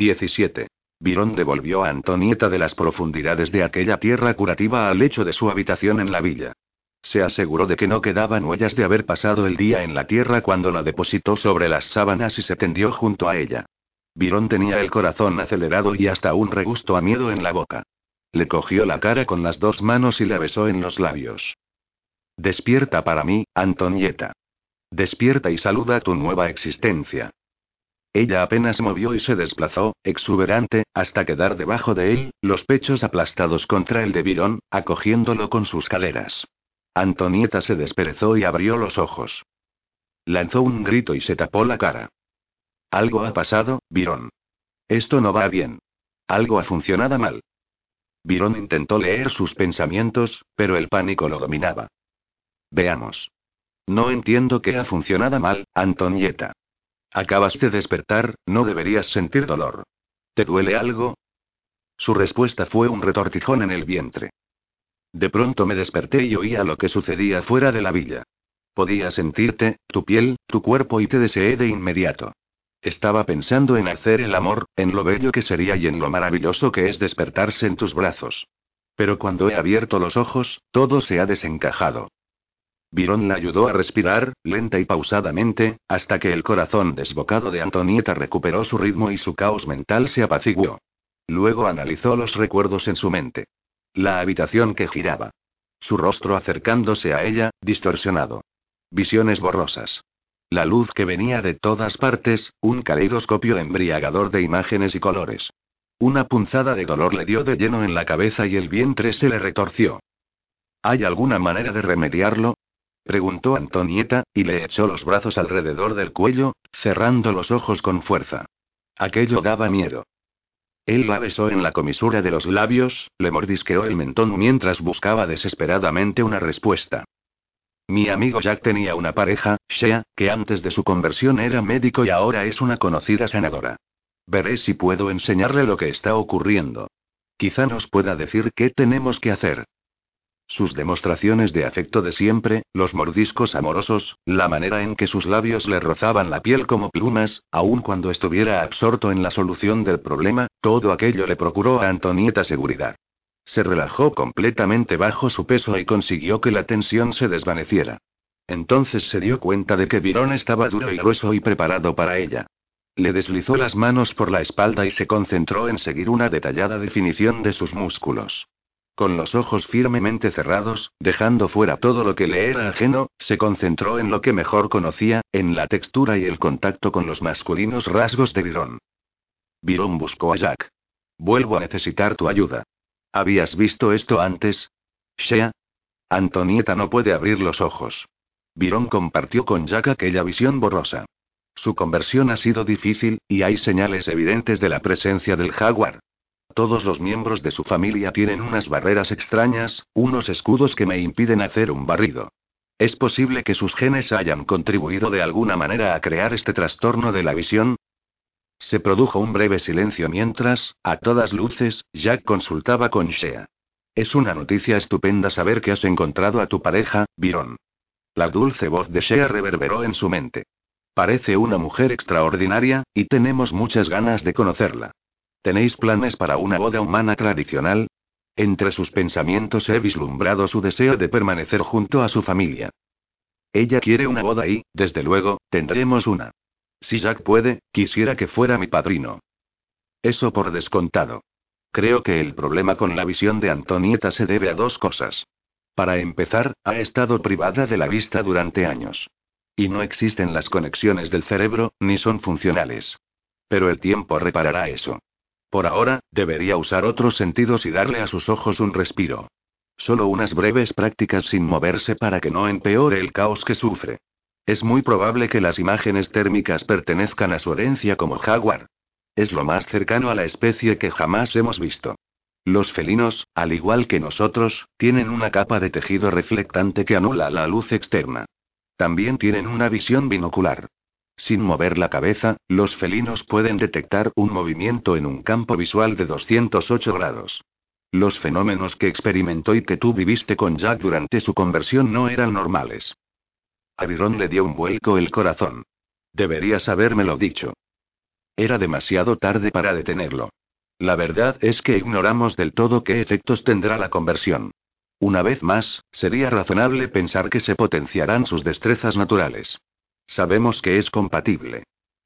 17. Virón devolvió a Antonieta de las profundidades de aquella tierra curativa al lecho de su habitación en la villa. Se aseguró de que no quedaban huellas de haber pasado el día en la tierra cuando la depositó sobre las sábanas y se tendió junto a ella. Virón tenía el corazón acelerado y hasta un regusto a miedo en la boca. Le cogió la cara con las dos manos y la besó en los labios. Despierta para mí, Antonieta. Despierta y saluda tu nueva existencia. Ella apenas movió y se desplazó, exuberante, hasta quedar debajo de él, los pechos aplastados contra el de Virón, acogiéndolo con sus caderas. Antonieta se desperezó y abrió los ojos. Lanzó un grito y se tapó la cara. Algo ha pasado, Virón. Esto no va bien. Algo ha funcionado mal. Virón intentó leer sus pensamientos, pero el pánico lo dominaba. Veamos. No entiendo qué ha funcionado mal, Antonieta. Acabas de despertar, no deberías sentir dolor. ¿Te duele algo? Su respuesta fue un retortijón en el vientre. De pronto me desperté y oía lo que sucedía fuera de la villa. Podía sentirte, tu piel, tu cuerpo y te deseé de inmediato. Estaba pensando en hacer el amor, en lo bello que sería y en lo maravilloso que es despertarse en tus brazos. Pero cuando he abierto los ojos, todo se ha desencajado. Virón la ayudó a respirar, lenta y pausadamente, hasta que el corazón desbocado de Antonieta recuperó su ritmo y su caos mental se apaciguó. Luego analizó los recuerdos en su mente. La habitación que giraba. Su rostro acercándose a ella, distorsionado. Visiones borrosas. La luz que venía de todas partes, un caleidoscopio embriagador de imágenes y colores. Una punzada de dolor le dio de lleno en la cabeza y el vientre se le retorció. ¿Hay alguna manera de remediarlo? Preguntó Antonieta, y le echó los brazos alrededor del cuello, cerrando los ojos con fuerza. Aquello daba miedo. Él la besó en la comisura de los labios, le mordisqueó el mentón mientras buscaba desesperadamente una respuesta. Mi amigo Jack tenía una pareja, Shea, que antes de su conversión era médico y ahora es una conocida sanadora. Veré si puedo enseñarle lo que está ocurriendo. Quizá nos pueda decir qué tenemos que hacer. Sus demostraciones de afecto de siempre, los mordiscos amorosos, la manera en que sus labios le rozaban la piel como plumas, aun cuando estuviera absorto en la solución del problema, todo aquello le procuró a Antonieta seguridad. Se relajó completamente bajo su peso y consiguió que la tensión se desvaneciera. Entonces se dio cuenta de que Virón estaba duro y grueso y preparado para ella. Le deslizó las manos por la espalda y se concentró en seguir una detallada definición de sus músculos. Con los ojos firmemente cerrados, dejando fuera todo lo que le era ajeno, se concentró en lo que mejor conocía, en la textura y el contacto con los masculinos rasgos de Virón. Virón buscó a Jack. Vuelvo a necesitar tu ayuda. ¿Habías visto esto antes? Shea. Antonieta no puede abrir los ojos. Virón compartió con Jack aquella visión borrosa. Su conversión ha sido difícil, y hay señales evidentes de la presencia del jaguar. Todos los miembros de su familia tienen unas barreras extrañas, unos escudos que me impiden hacer un barrido. ¿Es posible que sus genes hayan contribuido de alguna manera a crear este trastorno de la visión? Se produjo un breve silencio mientras, a todas luces, Jack consultaba con Shea. Es una noticia estupenda saber que has encontrado a tu pareja, Byron. La dulce voz de Shea reverberó en su mente. Parece una mujer extraordinaria, y tenemos muchas ganas de conocerla. ¿Tenéis planes para una boda humana tradicional? Entre sus pensamientos he vislumbrado su deseo de permanecer junto a su familia. Ella quiere una boda y, desde luego, tendremos una. Si Jack puede, quisiera que fuera mi padrino. Eso por descontado. Creo que el problema con la visión de Antonieta se debe a dos cosas. Para empezar, ha estado privada de la vista durante años. Y no existen las conexiones del cerebro, ni son funcionales. Pero el tiempo reparará eso. Por ahora, debería usar otros sentidos y darle a sus ojos un respiro. Solo unas breves prácticas sin moverse para que no empeore el caos que sufre. Es muy probable que las imágenes térmicas pertenezcan a su herencia como jaguar. Es lo más cercano a la especie que jamás hemos visto. Los felinos, al igual que nosotros, tienen una capa de tejido reflectante que anula la luz externa. También tienen una visión binocular. Sin mover la cabeza, los felinos pueden detectar un movimiento en un campo visual de 208 grados. Los fenómenos que experimentó y que tú viviste con Jack durante su conversión no eran normales. A Byron le dio un vuelco el corazón. Deberías habérmelo dicho. Era demasiado tarde para detenerlo. La verdad es que ignoramos del todo qué efectos tendrá la conversión. Una vez más, sería razonable pensar que se potenciarán sus destrezas naturales. Sabemos que es compatible.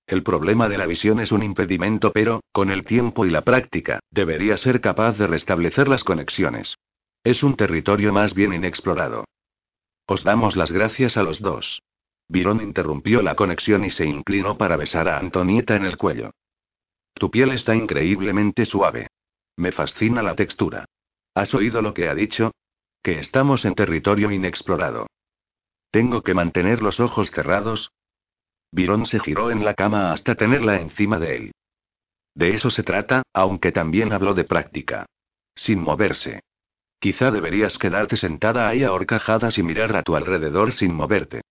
El problema de la visión es un impedimento, pero, con el tiempo y la práctica, debería ser capaz de restablecer las conexiones. Es un territorio más bien inexplorado. Os damos las gracias a los dos. Virón interrumpió la conexión y se inclinó para besar a Antonieta en el cuello. Tu piel está increíblemente suave. Me fascina la textura. ¿Has oído lo que ha dicho? Que estamos en territorio inexplorado. ¿Tengo que mantener los ojos cerrados? Virón se giró en la cama hasta tenerla encima de él. De eso se trata, aunque también habló de práctica. Sin moverse. Quizá deberías quedarte sentada ahí a y mirar a tu alrededor sin moverte.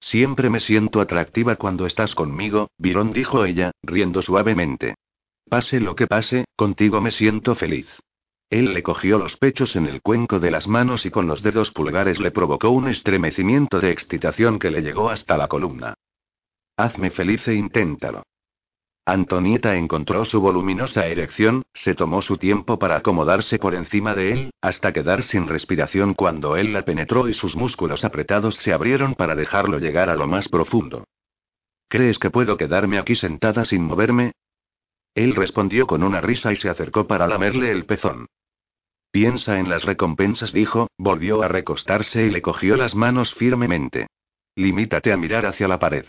Siempre me siento atractiva cuando estás conmigo, Virón dijo ella, riendo suavemente. Pase lo que pase, contigo me siento feliz. Él le cogió los pechos en el cuenco de las manos y con los dedos pulgares le provocó un estremecimiento de excitación que le llegó hasta la columna. Hazme feliz e inténtalo. Antonieta encontró su voluminosa erección, se tomó su tiempo para acomodarse por encima de él, hasta quedar sin respiración cuando él la penetró y sus músculos apretados se abrieron para dejarlo llegar a lo más profundo. ¿Crees que puedo quedarme aquí sentada sin moverme? Él respondió con una risa y se acercó para lamerle el pezón. Piensa en las recompensas, dijo, volvió a recostarse y le cogió las manos firmemente. Limítate a mirar hacia la pared.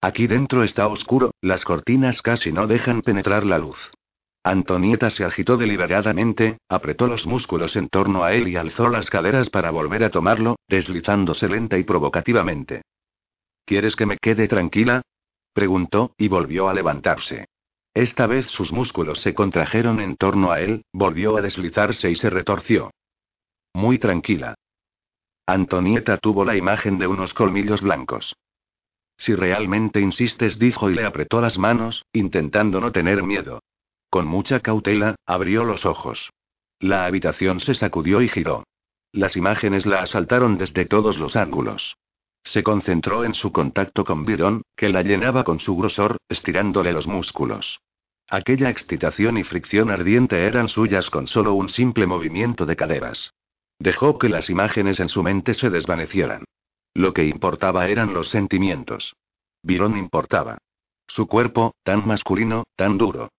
Aquí dentro está oscuro, las cortinas casi no dejan penetrar la luz. Antonieta se agitó deliberadamente, apretó los músculos en torno a él y alzó las caderas para volver a tomarlo, deslizándose lenta y provocativamente. ¿Quieres que me quede tranquila? preguntó, y volvió a levantarse. Esta vez sus músculos se contrajeron en torno a él, volvió a deslizarse y se retorció. Muy tranquila. Antonieta tuvo la imagen de unos colmillos blancos. Si realmente insistes, dijo y le apretó las manos, intentando no tener miedo. Con mucha cautela, abrió los ojos. La habitación se sacudió y giró. Las imágenes la asaltaron desde todos los ángulos. Se concentró en su contacto con Byron, que la llenaba con su grosor, estirándole los músculos. Aquella excitación y fricción ardiente eran suyas con solo un simple movimiento de caderas. Dejó que las imágenes en su mente se desvanecieran. Lo que importaba eran los sentimientos. Virón importaba. Su cuerpo, tan masculino, tan duro.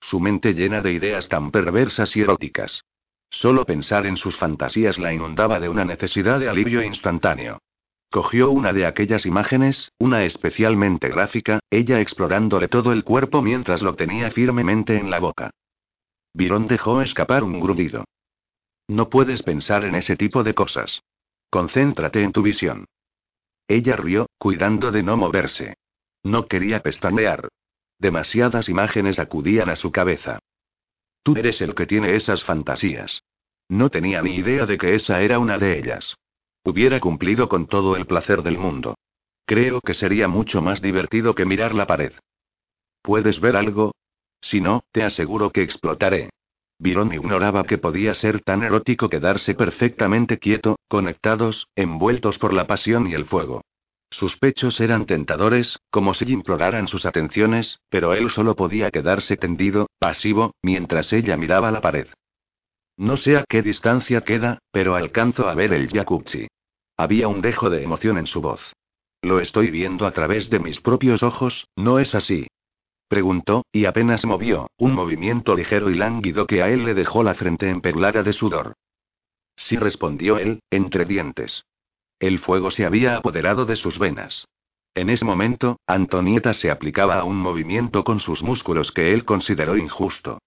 Su mente llena de ideas tan perversas y eróticas. Solo pensar en sus fantasías la inundaba de una necesidad de alivio instantáneo. Cogió una de aquellas imágenes, una especialmente gráfica, ella explorándole todo el cuerpo mientras lo tenía firmemente en la boca. Virón dejó escapar un grudido. No puedes pensar en ese tipo de cosas. Concéntrate en tu visión. Ella rió, cuidando de no moverse. No quería pestañear. Demasiadas imágenes acudían a su cabeza. Tú eres el que tiene esas fantasías. No tenía ni idea de que esa era una de ellas. Hubiera cumplido con todo el placer del mundo. Creo que sería mucho más divertido que mirar la pared. ¿Puedes ver algo? Si no, te aseguro que explotaré. Virón ignoraba que podía ser tan erótico quedarse perfectamente quieto, conectados, envueltos por la pasión y el fuego. Sus pechos eran tentadores, como si imploraran sus atenciones, pero él solo podía quedarse tendido, pasivo, mientras ella miraba la pared. No sé a qué distancia queda, pero alcanzo a ver el jacuzzi. Había un dejo de emoción en su voz. Lo estoy viendo a través de mis propios ojos, ¿no es así? Preguntó, y apenas movió, un movimiento ligero y lánguido que a él le dejó la frente emperlada de sudor. Sí respondió él, entre dientes. El fuego se había apoderado de sus venas. En ese momento, Antonieta se aplicaba a un movimiento con sus músculos que él consideró injusto.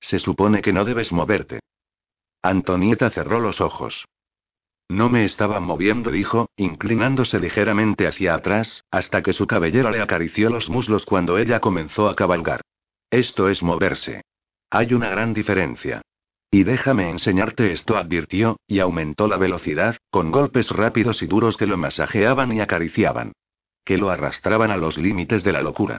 Se supone que no debes moverte. Antonieta cerró los ojos. No me estaba moviendo, dijo, inclinándose ligeramente hacia atrás, hasta que su cabellera le acarició los muslos cuando ella comenzó a cabalgar. Esto es moverse. Hay una gran diferencia. Y déjame enseñarte esto, advirtió, y aumentó la velocidad, con golpes rápidos y duros que lo masajeaban y acariciaban. Que lo arrastraban a los límites de la locura.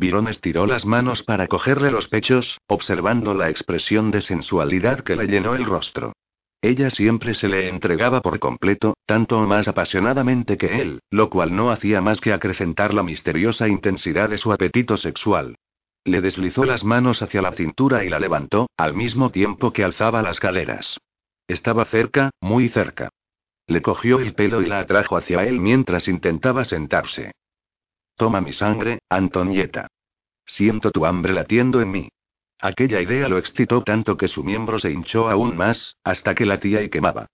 Virón estiró las manos para cogerle los pechos, observando la expresión de sensualidad que le llenó el rostro. Ella siempre se le entregaba por completo, tanto o más apasionadamente que él, lo cual no hacía más que acrecentar la misteriosa intensidad de su apetito sexual. Le deslizó las manos hacia la cintura y la levantó, al mismo tiempo que alzaba las caderas. Estaba cerca, muy cerca. Le cogió el pelo y la atrajo hacia él mientras intentaba sentarse. Toma mi sangre, Antonieta. Siento tu hambre latiendo en mí. Aquella idea lo excitó tanto que su miembro se hinchó aún más, hasta que latía y quemaba.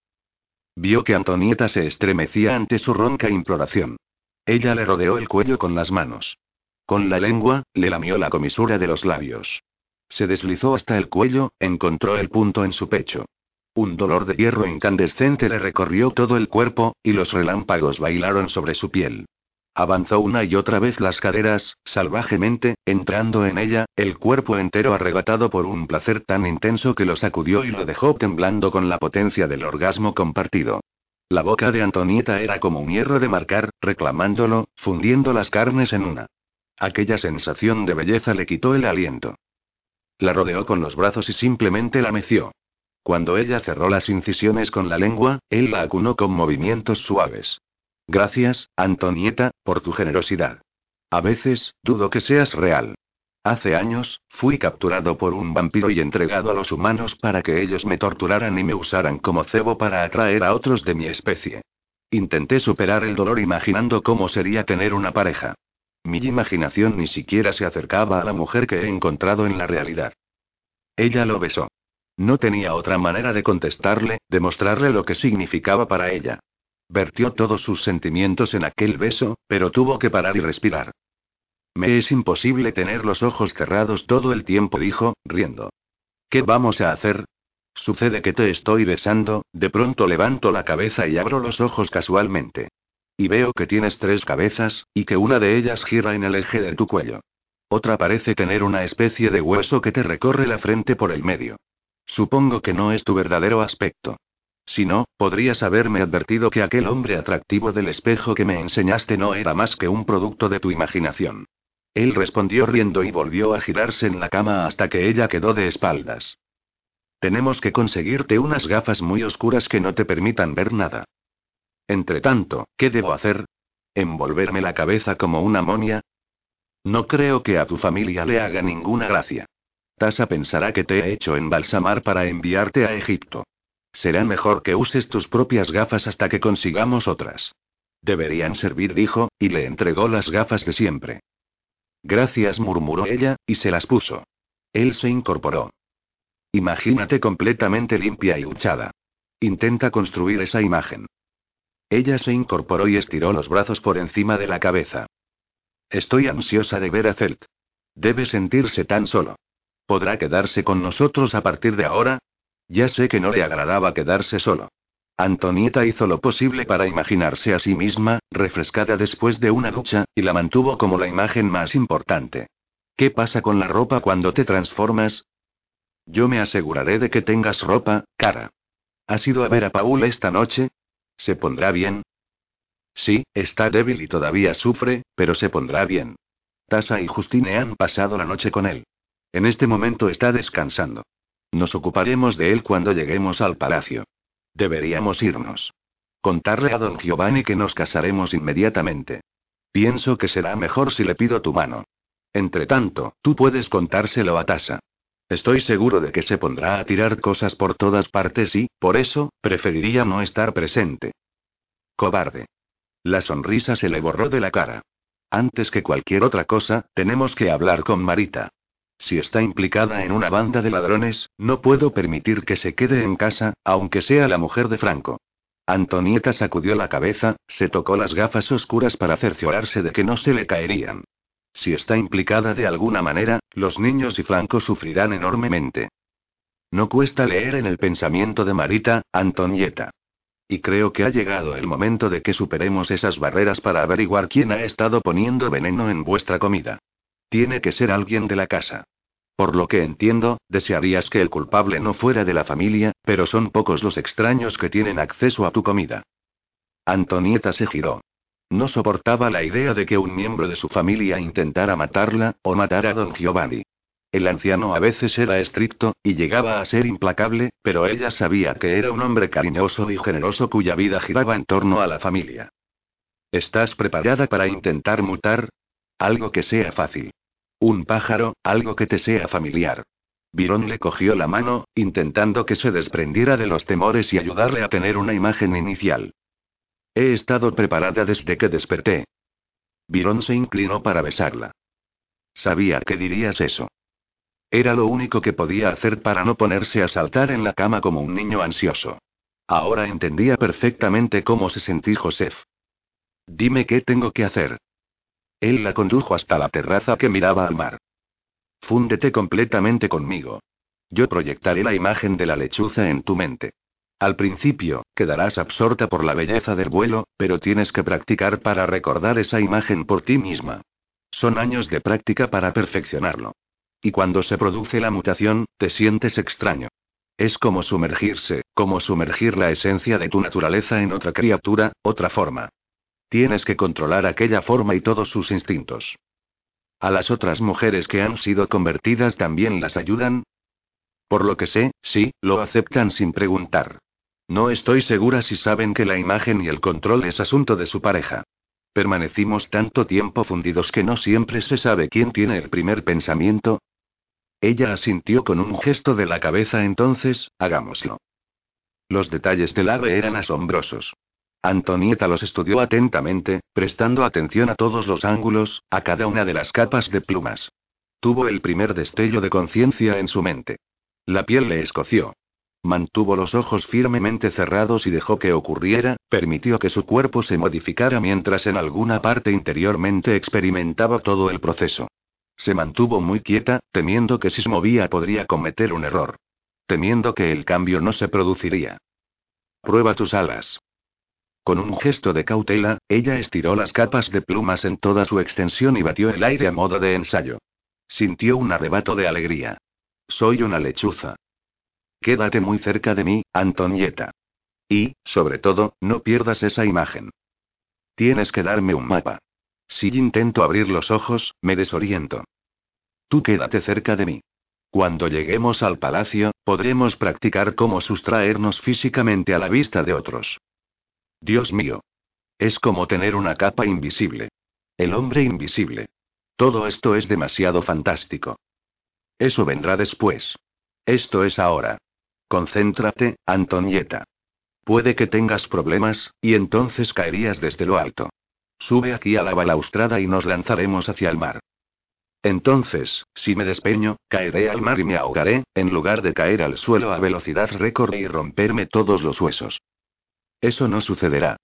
Vio que Antonieta se estremecía ante su ronca imploración. Ella le rodeó el cuello con las manos. Con la lengua, le lamió la comisura de los labios. Se deslizó hasta el cuello, encontró el punto en su pecho. Un dolor de hierro incandescente le recorrió todo el cuerpo, y los relámpagos bailaron sobre su piel. Avanzó una y otra vez las caderas, salvajemente, entrando en ella, el cuerpo entero arrebatado por un placer tan intenso que lo sacudió y lo dejó temblando con la potencia del orgasmo compartido. La boca de Antonieta era como un hierro de marcar, reclamándolo, fundiendo las carnes en una. Aquella sensación de belleza le quitó el aliento. La rodeó con los brazos y simplemente la meció. Cuando ella cerró las incisiones con la lengua, él la acunó con movimientos suaves. Gracias, Antonieta, por tu generosidad. A veces, dudo que seas real. Hace años, fui capturado por un vampiro y entregado a los humanos para que ellos me torturaran y me usaran como cebo para atraer a otros de mi especie. Intenté superar el dolor imaginando cómo sería tener una pareja. Mi imaginación ni siquiera se acercaba a la mujer que he encontrado en la realidad. Ella lo besó. No tenía otra manera de contestarle, de mostrarle lo que significaba para ella. Vertió todos sus sentimientos en aquel beso, pero tuvo que parar y respirar. Me es imposible tener los ojos cerrados todo el tiempo, dijo, riendo. ¿Qué vamos a hacer? Sucede que te estoy besando, de pronto levanto la cabeza y abro los ojos casualmente. Y veo que tienes tres cabezas, y que una de ellas gira en el eje de tu cuello. Otra parece tener una especie de hueso que te recorre la frente por el medio. Supongo que no es tu verdadero aspecto. Si no, podrías haberme advertido que aquel hombre atractivo del espejo que me enseñaste no era más que un producto de tu imaginación. Él respondió riendo y volvió a girarse en la cama hasta que ella quedó de espaldas. Tenemos que conseguirte unas gafas muy oscuras que no te permitan ver nada. Entretanto, ¿qué debo hacer? ¿Envolverme la cabeza como una momia? No creo que a tu familia le haga ninguna gracia. Tasa pensará que te he hecho embalsamar para enviarte a Egipto. Será mejor que uses tus propias gafas hasta que consigamos otras. Deberían servir, dijo, y le entregó las gafas de siempre. Gracias, murmuró ella, y se las puso. Él se incorporó. Imagínate completamente limpia y huchada. Intenta construir esa imagen. Ella se incorporó y estiró los brazos por encima de la cabeza. Estoy ansiosa de ver a Felt. Debe sentirse tan solo. ¿Podrá quedarse con nosotros a partir de ahora? Ya sé que no le agradaba quedarse solo. Antonieta hizo lo posible para imaginarse a sí misma, refrescada después de una ducha, y la mantuvo como la imagen más importante. ¿Qué pasa con la ropa cuando te transformas? Yo me aseguraré de que tengas ropa, cara. ¿Has ido a ver a Paul esta noche? ¿Se pondrá bien? Sí, está débil y todavía sufre, pero se pondrá bien. Tasa y Justine han pasado la noche con él. En este momento está descansando. Nos ocuparemos de él cuando lleguemos al palacio. Deberíamos irnos. Contarle a don Giovanni que nos casaremos inmediatamente. Pienso que será mejor si le pido tu mano. Entre tanto, tú puedes contárselo a Tasa. Estoy seguro de que se pondrá a tirar cosas por todas partes y, por eso, preferiría no estar presente. Cobarde. La sonrisa se le borró de la cara. Antes que cualquier otra cosa, tenemos que hablar con Marita. Si está implicada en una banda de ladrones, no puedo permitir que se quede en casa, aunque sea la mujer de Franco. Antonieta sacudió la cabeza, se tocó las gafas oscuras para cerciorarse de que no se le caerían. Si está implicada de alguna manera, los niños y Franco sufrirán enormemente. No cuesta leer en el pensamiento de Marita, Antonieta. Y creo que ha llegado el momento de que superemos esas barreras para averiguar quién ha estado poniendo veneno en vuestra comida. Tiene que ser alguien de la casa. Por lo que entiendo, desearías que el culpable no fuera de la familia, pero son pocos los extraños que tienen acceso a tu comida. Antonieta se giró. No soportaba la idea de que un miembro de su familia intentara matarla, o matar a don Giovanni. El anciano a veces era estricto, y llegaba a ser implacable, pero ella sabía que era un hombre cariñoso y generoso cuya vida giraba en torno a la familia. ¿Estás preparada para intentar mutar? Algo que sea fácil. Un pájaro, algo que te sea familiar. Virón le cogió la mano, intentando que se desprendiera de los temores y ayudarle a tener una imagen inicial. He estado preparada desde que desperté. Virón se inclinó para besarla. Sabía que dirías eso. Era lo único que podía hacer para no ponerse a saltar en la cama como un niño ansioso. Ahora entendía perfectamente cómo se sentía Joseph. Dime qué tengo que hacer. Él la condujo hasta la terraza que miraba al mar. Fúndete completamente conmigo. Yo proyectaré la imagen de la lechuza en tu mente. Al principio, quedarás absorta por la belleza del vuelo, pero tienes que practicar para recordar esa imagen por ti misma. Son años de práctica para perfeccionarlo. Y cuando se produce la mutación, te sientes extraño. Es como sumergirse, como sumergir la esencia de tu naturaleza en otra criatura, otra forma. Tienes que controlar aquella forma y todos sus instintos. ¿A las otras mujeres que han sido convertidas también las ayudan? Por lo que sé, sí, lo aceptan sin preguntar. No estoy segura si saben que la imagen y el control es asunto de su pareja. Permanecimos tanto tiempo fundidos que no siempre se sabe quién tiene el primer pensamiento. Ella asintió con un gesto de la cabeza entonces, hagámoslo. Los detalles del ave eran asombrosos. Antonieta los estudió atentamente, prestando atención a todos los ángulos, a cada una de las capas de plumas. Tuvo el primer destello de conciencia en su mente. La piel le escoció. Mantuvo los ojos firmemente cerrados y dejó que ocurriera, permitió que su cuerpo se modificara mientras en alguna parte interiormente experimentaba todo el proceso. Se mantuvo muy quieta, temiendo que si se movía podría cometer un error. Temiendo que el cambio no se produciría. Prueba tus alas. Con un gesto de cautela, ella estiró las capas de plumas en toda su extensión y batió el aire a modo de ensayo. Sintió un arrebato de alegría. Soy una lechuza. Quédate muy cerca de mí, Antonieta. Y, sobre todo, no pierdas esa imagen. Tienes que darme un mapa. Si intento abrir los ojos, me desoriento. Tú quédate cerca de mí. Cuando lleguemos al palacio, podremos practicar cómo sustraernos físicamente a la vista de otros. Dios mío. Es como tener una capa invisible. El hombre invisible. Todo esto es demasiado fantástico. Eso vendrá después. Esto es ahora. Concéntrate, Antonieta. Puede que tengas problemas, y entonces caerías desde lo alto. Sube aquí a la balaustrada y nos lanzaremos hacia el mar. Entonces, si me despeño, caeré al mar y me ahogaré, en lugar de caer al suelo a velocidad récord y romperme todos los huesos. Eso no sucederá.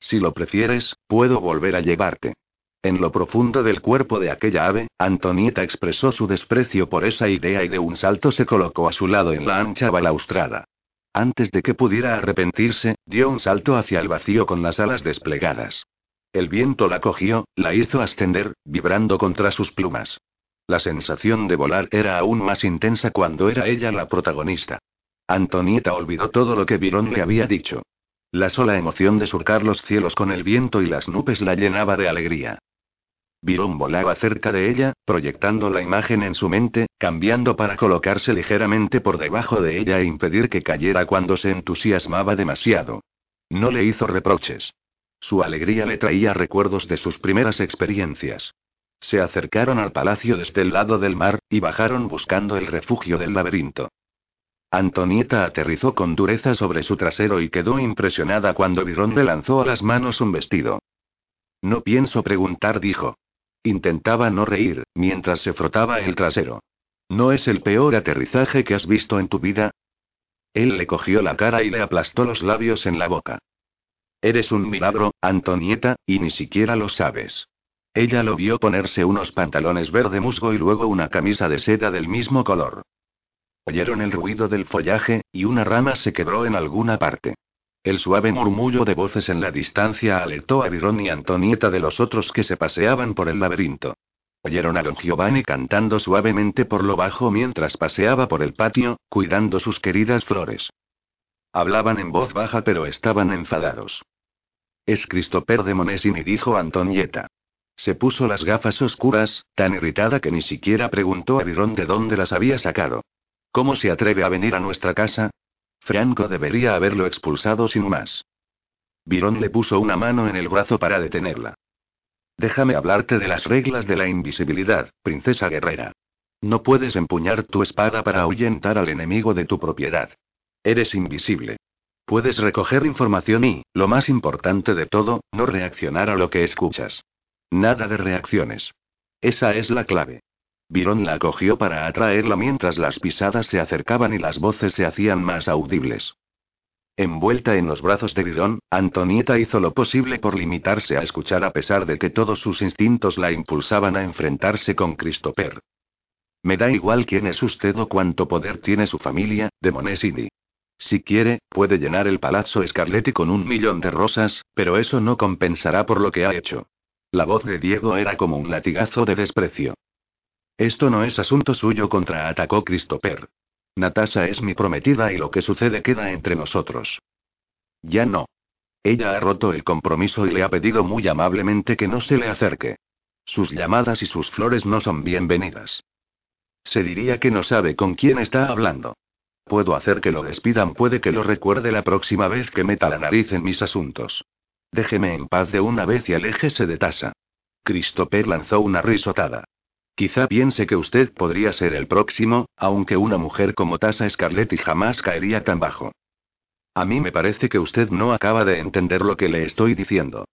Si lo prefieres, puedo volver a llevarte. En lo profundo del cuerpo de aquella ave, Antonieta expresó su desprecio por esa idea y de un salto se colocó a su lado en la ancha balaustrada. Antes de que pudiera arrepentirse, dio un salto hacia el vacío con las alas desplegadas. El viento la cogió, la hizo ascender, vibrando contra sus plumas. La sensación de volar era aún más intensa cuando era ella la protagonista. Antonieta olvidó todo lo que Virón le había dicho. La sola emoción de surcar los cielos con el viento y las nubes la llenaba de alegría. Virón volaba cerca de ella, proyectando la imagen en su mente, cambiando para colocarse ligeramente por debajo de ella e impedir que cayera cuando se entusiasmaba demasiado. No le hizo reproches. Su alegría le traía recuerdos de sus primeras experiencias. Se acercaron al palacio desde el lado del mar, y bajaron buscando el refugio del laberinto. Antonieta aterrizó con dureza sobre su trasero y quedó impresionada cuando Virón le lanzó a las manos un vestido. No pienso preguntar, dijo. Intentaba no reír, mientras se frotaba el trasero. ¿No es el peor aterrizaje que has visto en tu vida? Él le cogió la cara y le aplastó los labios en la boca. Eres un milagro, Antonieta, y ni siquiera lo sabes. Ella lo vio ponerse unos pantalones verde musgo y luego una camisa de seda del mismo color. Oyeron el ruido del follaje, y una rama se quebró en alguna parte. El suave murmullo de voces en la distancia alertó a Virón y Antonieta de los otros que se paseaban por el laberinto. Oyeron a don Giovanni cantando suavemente por lo bajo mientras paseaba por el patio, cuidando sus queridas flores. Hablaban en voz baja pero estaban enfadados. Es Christopher de Monesini, dijo Antonieta. Se puso las gafas oscuras, tan irritada que ni siquiera preguntó a Virón de dónde las había sacado. ¿Cómo se atreve a venir a nuestra casa? Franco debería haberlo expulsado sin más. Virón le puso una mano en el brazo para detenerla. Déjame hablarte de las reglas de la invisibilidad, princesa guerrera. No puedes empuñar tu espada para ahuyentar al enemigo de tu propiedad. Eres invisible. Puedes recoger información y, lo más importante de todo, no reaccionar a lo que escuchas. Nada de reacciones. Esa es la clave. Virón la cogió para atraerla mientras las pisadas se acercaban y las voces se hacían más audibles. Envuelta en los brazos de Virón, Antonieta hizo lo posible por limitarse a escuchar a pesar de que todos sus instintos la impulsaban a enfrentarse con Christopher. Me da igual quién es usted o cuánto poder tiene su familia, de Monesini. Si quiere, puede llenar el palazzo Scarletti con un millón de rosas, pero eso no compensará por lo que ha hecho. La voz de Diego era como un latigazo de desprecio. Esto no es asunto suyo, contraatacó Christopher. Natasha es mi prometida y lo que sucede queda entre nosotros. Ya no. Ella ha roto el compromiso y le ha pedido muy amablemente que no se le acerque. Sus llamadas y sus flores no son bienvenidas. Se diría que no sabe con quién está hablando. Puedo hacer que lo despidan, puede que lo recuerde la próxima vez que meta la nariz en mis asuntos. Déjeme en paz de una vez y aléjese de Tasa. Christopher lanzó una risotada. Quizá piense que usted podría ser el próximo, aunque una mujer como Tasa Scarletti jamás caería tan bajo. A mí me parece que usted no acaba de entender lo que le estoy diciendo.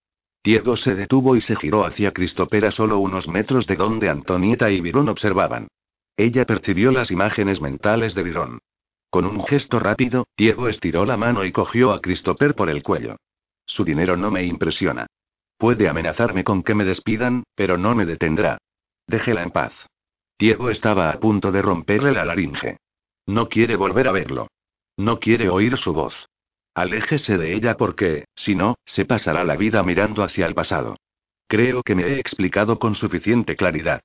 Diego se detuvo y se giró hacia Christopher a solo unos metros de donde Antonieta y Virón observaban. Ella percibió las imágenes mentales de Virón. Con un gesto rápido, Diego estiró la mano y cogió a Christopher por el cuello. Su dinero no me impresiona. Puede amenazarme con que me despidan, pero no me detendrá. Déjela en paz. Diego estaba a punto de romperle la laringe. No quiere volver a verlo. No quiere oír su voz. Aléjese de ella porque, si no, se pasará la vida mirando hacia el pasado. Creo que me he explicado con suficiente claridad.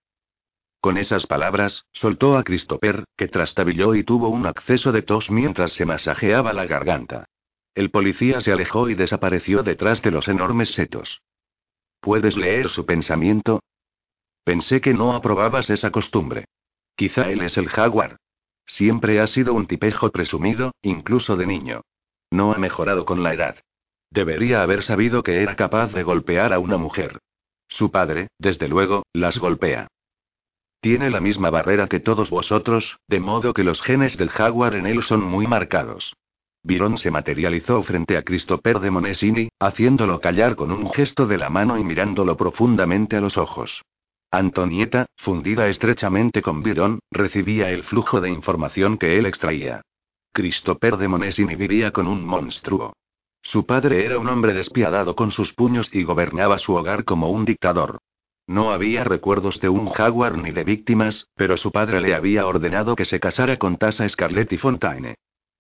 Con esas palabras, soltó a Christopher, que trastabilló y tuvo un acceso de tos mientras se masajeaba la garganta. El policía se alejó y desapareció detrás de los enormes setos. ¿Puedes leer su pensamiento? Pensé que no aprobabas esa costumbre. Quizá él es el jaguar. Siempre ha sido un tipejo presumido, incluso de niño. No ha mejorado con la edad. Debería haber sabido que era capaz de golpear a una mujer. Su padre, desde luego, las golpea. Tiene la misma barrera que todos vosotros, de modo que los genes del jaguar en él son muy marcados. Virón se materializó frente a Christopher de Monesini, haciéndolo callar con un gesto de la mano y mirándolo profundamente a los ojos. Antonieta, fundida estrechamente con Virón, recibía el flujo de información que él extraía. Christopher de Monesini vivía con un monstruo. Su padre era un hombre despiadado con sus puños y gobernaba su hogar como un dictador. No había recuerdos de un jaguar ni de víctimas, pero su padre le había ordenado que se casara con Tasa Scarlett y Fontaine.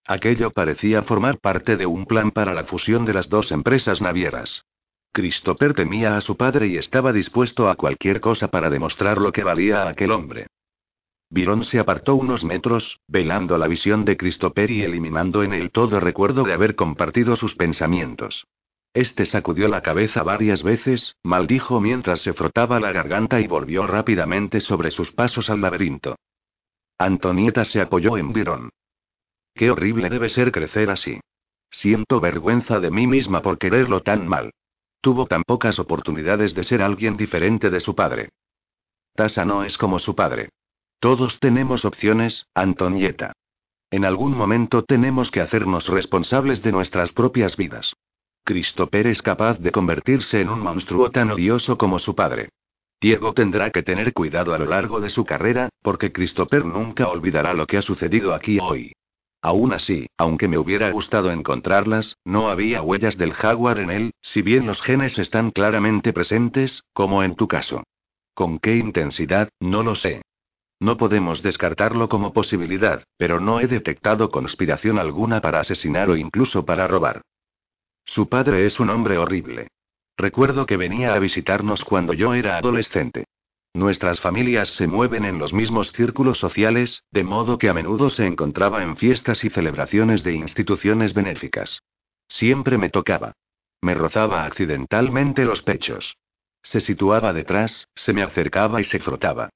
Aquello parecía formar parte de un plan para la fusión de las dos empresas navieras. Christopher temía a su padre y estaba dispuesto a cualquier cosa para demostrar lo que valía a aquel hombre. Virón se apartó unos metros, velando la visión de Christopher y eliminando en él todo recuerdo de haber compartido sus pensamientos. Este sacudió la cabeza varias veces, maldijo mientras se frotaba la garganta y volvió rápidamente sobre sus pasos al laberinto. Antonieta se apoyó en Virón. Qué horrible debe ser crecer así. Siento vergüenza de mí misma por quererlo tan mal. Tuvo tan pocas oportunidades de ser alguien diferente de su padre. Tasa no es como su padre. Todos tenemos opciones, Antonieta. En algún momento tenemos que hacernos responsables de nuestras propias vidas. Christopher es capaz de convertirse en un monstruo tan odioso como su padre. Diego tendrá que tener cuidado a lo largo de su carrera, porque Christopher nunca olvidará lo que ha sucedido aquí hoy. Aún así, aunque me hubiera gustado encontrarlas, no había huellas del jaguar en él, si bien los genes están claramente presentes, como en tu caso. ¿Con qué intensidad? No lo sé. No podemos descartarlo como posibilidad, pero no he detectado conspiración alguna para asesinar o incluso para robar. Su padre es un hombre horrible. Recuerdo que venía a visitarnos cuando yo era adolescente. Nuestras familias se mueven en los mismos círculos sociales, de modo que a menudo se encontraba en fiestas y celebraciones de instituciones benéficas. Siempre me tocaba. Me rozaba accidentalmente los pechos. Se situaba detrás, se me acercaba y se frotaba.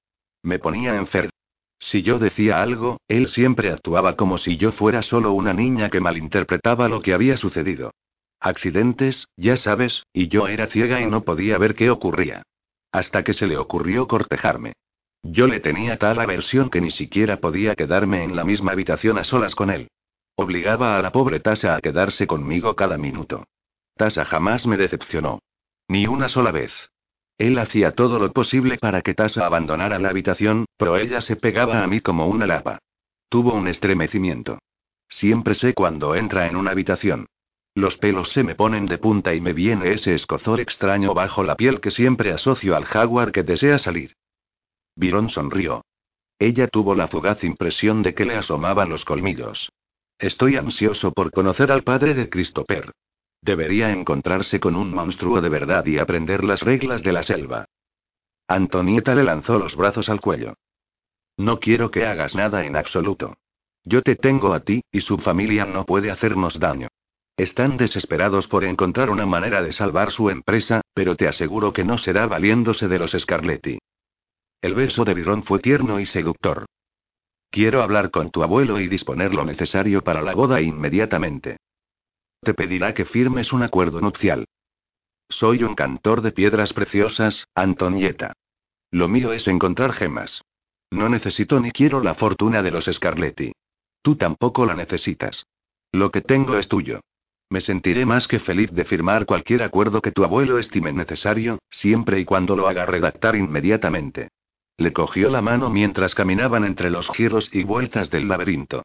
Me ponía enfermo. Si yo decía algo, él siempre actuaba como si yo fuera solo una niña que malinterpretaba lo que había sucedido. Accidentes, ya sabes, y yo era ciega y no podía ver qué ocurría. Hasta que se le ocurrió cortejarme. Yo le tenía tal aversión que ni siquiera podía quedarme en la misma habitación a solas con él. Obligaba a la pobre Tasa a quedarse conmigo cada minuto. Tasa jamás me decepcionó. Ni una sola vez. Él hacía todo lo posible para que Tasa abandonara la habitación, pero ella se pegaba a mí como una lapa. Tuvo un estremecimiento. Siempre sé cuando entra en una habitación. Los pelos se me ponen de punta y me viene ese escozor extraño bajo la piel que siempre asocio al jaguar que desea salir. Virón sonrió. Ella tuvo la fugaz impresión de que le asomaban los colmillos. Estoy ansioso por conocer al padre de Christopher. Debería encontrarse con un monstruo de verdad y aprender las reglas de la selva. Antonieta le lanzó los brazos al cuello. No quiero que hagas nada en absoluto. Yo te tengo a ti, y su familia no puede hacernos daño. Están desesperados por encontrar una manera de salvar su empresa, pero te aseguro que no será valiéndose de los Scarletti. El beso de Virón fue tierno y seductor. Quiero hablar con tu abuelo y disponer lo necesario para la boda inmediatamente. Te pedirá que firmes un acuerdo nupcial. Soy un cantor de piedras preciosas, Antonieta. Lo mío es encontrar gemas. No necesito ni quiero la fortuna de los Scarletti. Tú tampoco la necesitas. Lo que tengo es tuyo. Me sentiré más que feliz de firmar cualquier acuerdo que tu abuelo estime necesario, siempre y cuando lo haga redactar inmediatamente. Le cogió la mano mientras caminaban entre los giros y vueltas del laberinto.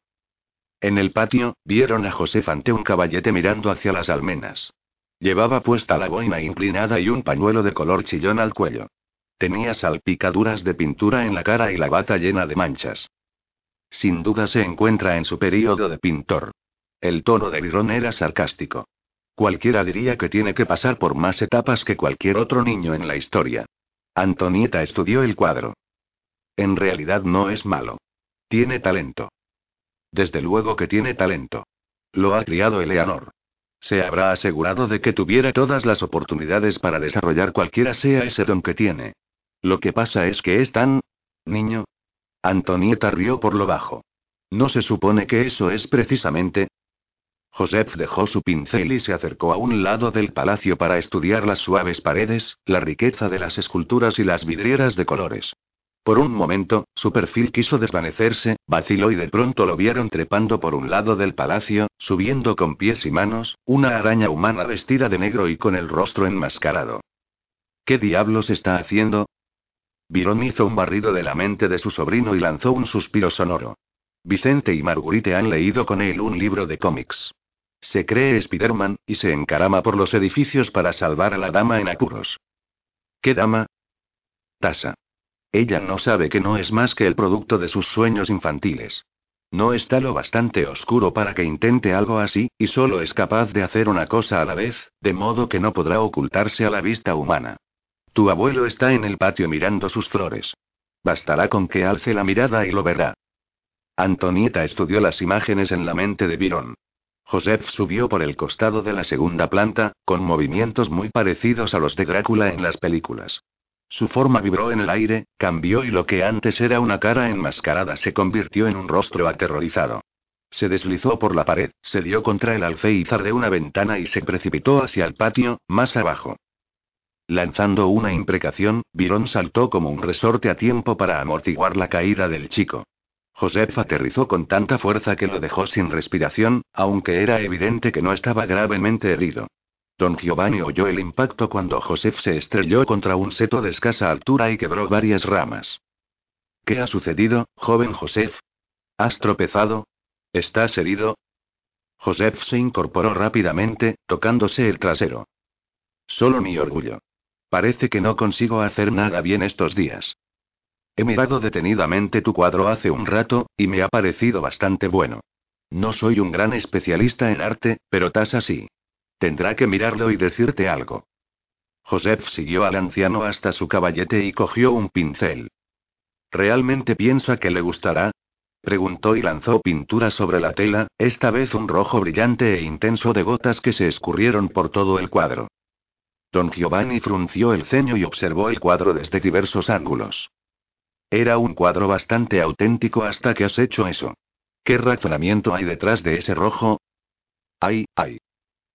En el patio, vieron a José ante un caballete mirando hacia las almenas. Llevaba puesta la boina inclinada y un pañuelo de color chillón al cuello. Tenía salpicaduras de pintura en la cara y la bata llena de manchas. Sin duda se encuentra en su período de pintor. El tono de Virón era sarcástico. Cualquiera diría que tiene que pasar por más etapas que cualquier otro niño en la historia. Antonieta estudió el cuadro. En realidad no es malo. Tiene talento. Desde luego que tiene talento. Lo ha criado Eleanor. Se habrá asegurado de que tuviera todas las oportunidades para desarrollar cualquiera sea ese don que tiene. Lo que pasa es que es tan... niño. Antonieta rió por lo bajo. ¿No se supone que eso es precisamente? Joseph dejó su pincel y se acercó a un lado del palacio para estudiar las suaves paredes, la riqueza de las esculturas y las vidrieras de colores. Por un momento, su perfil quiso desvanecerse, vaciló y de pronto lo vieron trepando por un lado del palacio, subiendo con pies y manos, una araña humana vestida de negro y con el rostro enmascarado. ¿Qué diablos está haciendo? Virón hizo un barrido de la mente de su sobrino y lanzó un suspiro sonoro. Vicente y Marguerite han leído con él un libro de cómics. Se cree Spiderman, y se encarama por los edificios para salvar a la dama en apuros. ¿Qué dama? Tasa. Ella no sabe que no es más que el producto de sus sueños infantiles. No está lo bastante oscuro para que intente algo así, y solo es capaz de hacer una cosa a la vez, de modo que no podrá ocultarse a la vista humana. Tu abuelo está en el patio mirando sus flores. Bastará con que alce la mirada y lo verá. Antonieta estudió las imágenes en la mente de Byron. Joseph subió por el costado de la segunda planta, con movimientos muy parecidos a los de Drácula en las películas. Su forma vibró en el aire, cambió y lo que antes era una cara enmascarada se convirtió en un rostro aterrorizado. Se deslizó por la pared, se dio contra el alféizar de una ventana y se precipitó hacia el patio, más abajo. Lanzando una imprecación, Byron saltó como un resorte a tiempo para amortiguar la caída del chico. Joseph aterrizó con tanta fuerza que lo dejó sin respiración, aunque era evidente que no estaba gravemente herido. Don Giovanni oyó el impacto cuando Joseph se estrelló contra un seto de escasa altura y quebró varias ramas. ¿Qué ha sucedido, joven Joseph? ¿Has tropezado? ¿Estás herido? Joseph se incorporó rápidamente, tocándose el trasero. Solo mi orgullo. Parece que no consigo hacer nada bien estos días. He mirado detenidamente tu cuadro hace un rato, y me ha parecido bastante bueno. No soy un gran especialista en arte, pero Tasa sí. Tendrá que mirarlo y decirte algo. Joseph siguió al anciano hasta su caballete y cogió un pincel. ¿Realmente piensa que le gustará? Preguntó y lanzó pintura sobre la tela, esta vez un rojo brillante e intenso de gotas que se escurrieron por todo el cuadro. Don Giovanni frunció el ceño y observó el cuadro desde diversos ángulos. Era un cuadro bastante auténtico hasta que has hecho eso. ¿Qué razonamiento hay detrás de ese rojo? Ay, ay.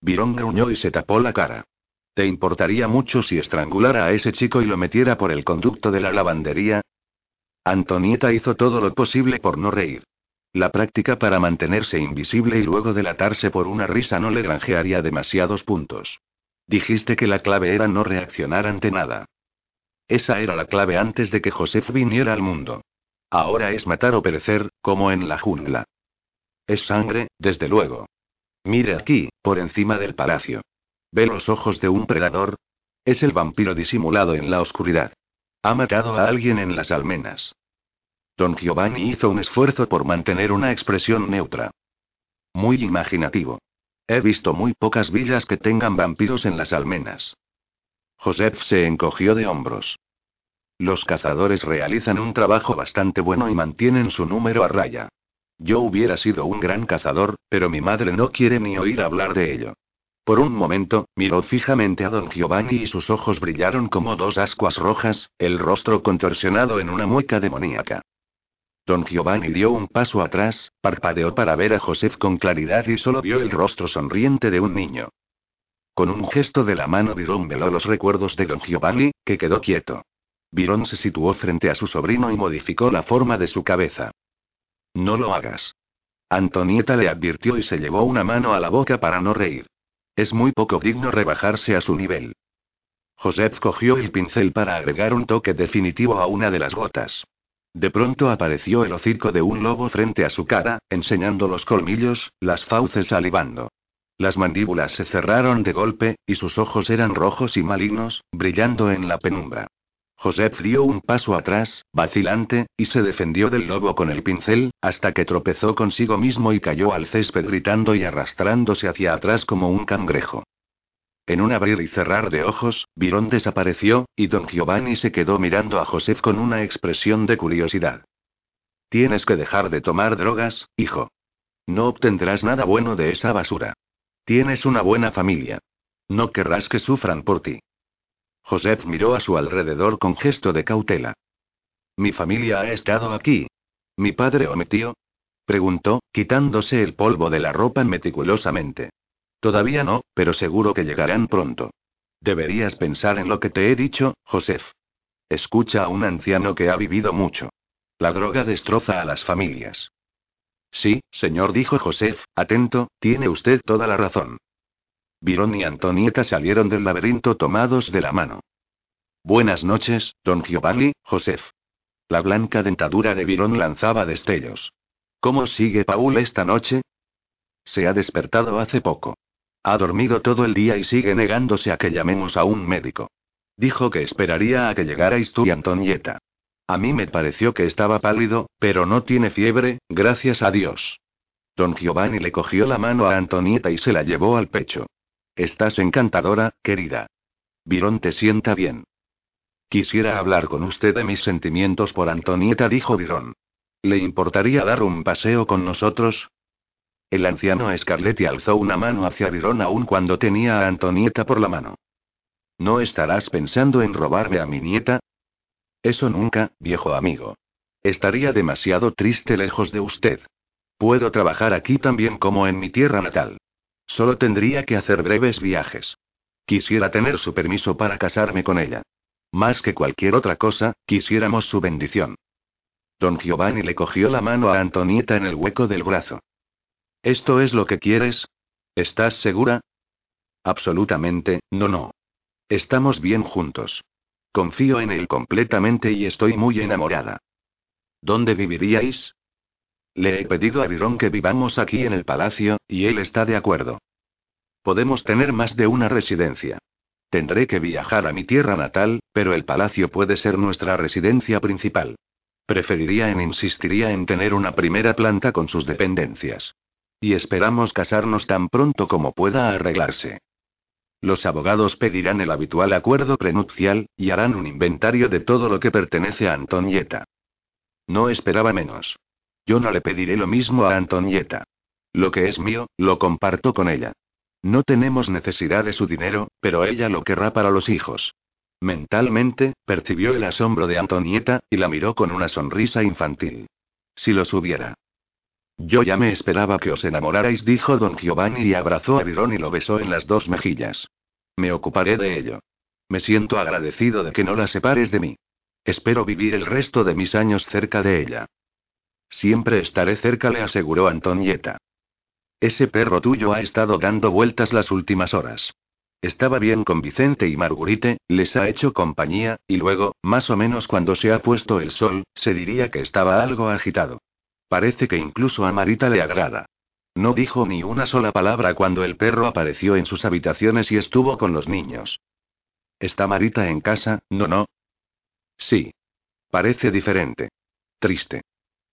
Virón gruñó y se tapó la cara. ¿Te importaría mucho si estrangulara a ese chico y lo metiera por el conducto de la lavandería? Antonieta hizo todo lo posible por no reír. La práctica para mantenerse invisible y luego delatarse por una risa no le granjearía demasiados puntos. Dijiste que la clave era no reaccionar ante nada. Esa era la clave antes de que Joseph viniera al mundo. Ahora es matar o perecer, como en la jungla. Es sangre, desde luego. Mire aquí, por encima del palacio. ¿Ve los ojos de un predador? Es el vampiro disimulado en la oscuridad. Ha matado a alguien en las almenas. Don Giovanni hizo un esfuerzo por mantener una expresión neutra. Muy imaginativo. He visto muy pocas villas que tengan vampiros en las almenas. Joseph se encogió de hombros. Los cazadores realizan un trabajo bastante bueno y mantienen su número a raya. Yo hubiera sido un gran cazador, pero mi madre no quiere ni oír hablar de ello. Por un momento, miró fijamente a don Giovanni y sus ojos brillaron como dos ascuas rojas, el rostro contorsionado en una mueca demoníaca. Don Giovanni dio un paso atrás, parpadeó para ver a Joseph con claridad y solo vio el rostro sonriente de un niño. Con un gesto de la mano Virón veló los recuerdos de don Giovanni, que quedó quieto. Virón se situó frente a su sobrino y modificó la forma de su cabeza. No lo hagas. Antonieta le advirtió y se llevó una mano a la boca para no reír. Es muy poco digno rebajarse a su nivel. Joseph cogió el pincel para agregar un toque definitivo a una de las gotas. De pronto apareció el hocico de un lobo frente a su cara, enseñando los colmillos, las fauces salivando. Las mandíbulas se cerraron de golpe, y sus ojos eran rojos y malignos, brillando en la penumbra. Joseph dio un paso atrás, vacilante, y se defendió del lobo con el pincel, hasta que tropezó consigo mismo y cayó al césped gritando y arrastrándose hacia atrás como un cangrejo. En un abrir y cerrar de ojos, Virón desapareció, y don Giovanni se quedó mirando a Joseph con una expresión de curiosidad. Tienes que dejar de tomar drogas, hijo. No obtendrás nada bueno de esa basura. Tienes una buena familia. No querrás que sufran por ti. Joseph miró a su alrededor con gesto de cautela. ¿Mi familia ha estado aquí? ¿Mi padre o mi tío? Preguntó, quitándose el polvo de la ropa meticulosamente. Todavía no, pero seguro que llegarán pronto. Deberías pensar en lo que te he dicho, Joseph. Escucha a un anciano que ha vivido mucho. La droga destroza a las familias. Sí, señor, dijo Joseph, atento, tiene usted toda la razón. Virón y Antonieta salieron del laberinto tomados de la mano. Buenas noches, don Giovanni, Joseph. La blanca dentadura de Virón lanzaba destellos. ¿Cómo sigue Paul esta noche? Se ha despertado hace poco. Ha dormido todo el día y sigue negándose a que llamemos a un médico. Dijo que esperaría a que llegarais tú y Antonieta. A mí me pareció que estaba pálido, pero no tiene fiebre, gracias a Dios. Don Giovanni le cogió la mano a Antonieta y se la llevó al pecho. Estás encantadora, querida. Virón te sienta bien. Quisiera hablar con usted de mis sentimientos por Antonieta, dijo Virón. ¿Le importaría dar un paseo con nosotros? El anciano Scarletti alzó una mano hacia Virón aun cuando tenía a Antonieta por la mano. ¿No estarás pensando en robarme a mi nieta? Eso nunca, viejo amigo. Estaría demasiado triste lejos de usted. Puedo trabajar aquí también como en mi tierra natal. Solo tendría que hacer breves viajes. Quisiera tener su permiso para casarme con ella. Más que cualquier otra cosa, quisiéramos su bendición. Don Giovanni le cogió la mano a Antonieta en el hueco del brazo. ¿Esto es lo que quieres? ¿Estás segura? Absolutamente, no, no. Estamos bien juntos. Confío en él completamente y estoy muy enamorada. ¿Dónde viviríais? Le he pedido a Virón que vivamos aquí en el palacio, y él está de acuerdo. Podemos tener más de una residencia. Tendré que viajar a mi tierra natal, pero el palacio puede ser nuestra residencia principal. Preferiría en insistiría en tener una primera planta con sus dependencias. Y esperamos casarnos tan pronto como pueda arreglarse. Los abogados pedirán el habitual acuerdo prenupcial, y harán un inventario de todo lo que pertenece a Antonieta. No esperaba menos. Yo no le pediré lo mismo a Antonieta. Lo que es mío, lo comparto con ella. No tenemos necesidad de su dinero, pero ella lo querrá para los hijos. Mentalmente, percibió el asombro de Antonieta, y la miró con una sonrisa infantil. Si los hubiera. Yo ya me esperaba que os enamorarais, dijo don Giovanni y abrazó a Virón y lo besó en las dos mejillas. Me ocuparé de ello. Me siento agradecido de que no la separes de mí. Espero vivir el resto de mis años cerca de ella. Siempre estaré cerca, le aseguró Antonieta. Ese perro tuyo ha estado dando vueltas las últimas horas. Estaba bien con Vicente y Marguerite, les ha hecho compañía, y luego, más o menos cuando se ha puesto el sol, se diría que estaba algo agitado. Parece que incluso a Marita le agrada. No dijo ni una sola palabra cuando el perro apareció en sus habitaciones y estuvo con los niños. ¿Está Marita en casa? No, no. Sí. Parece diferente. Triste.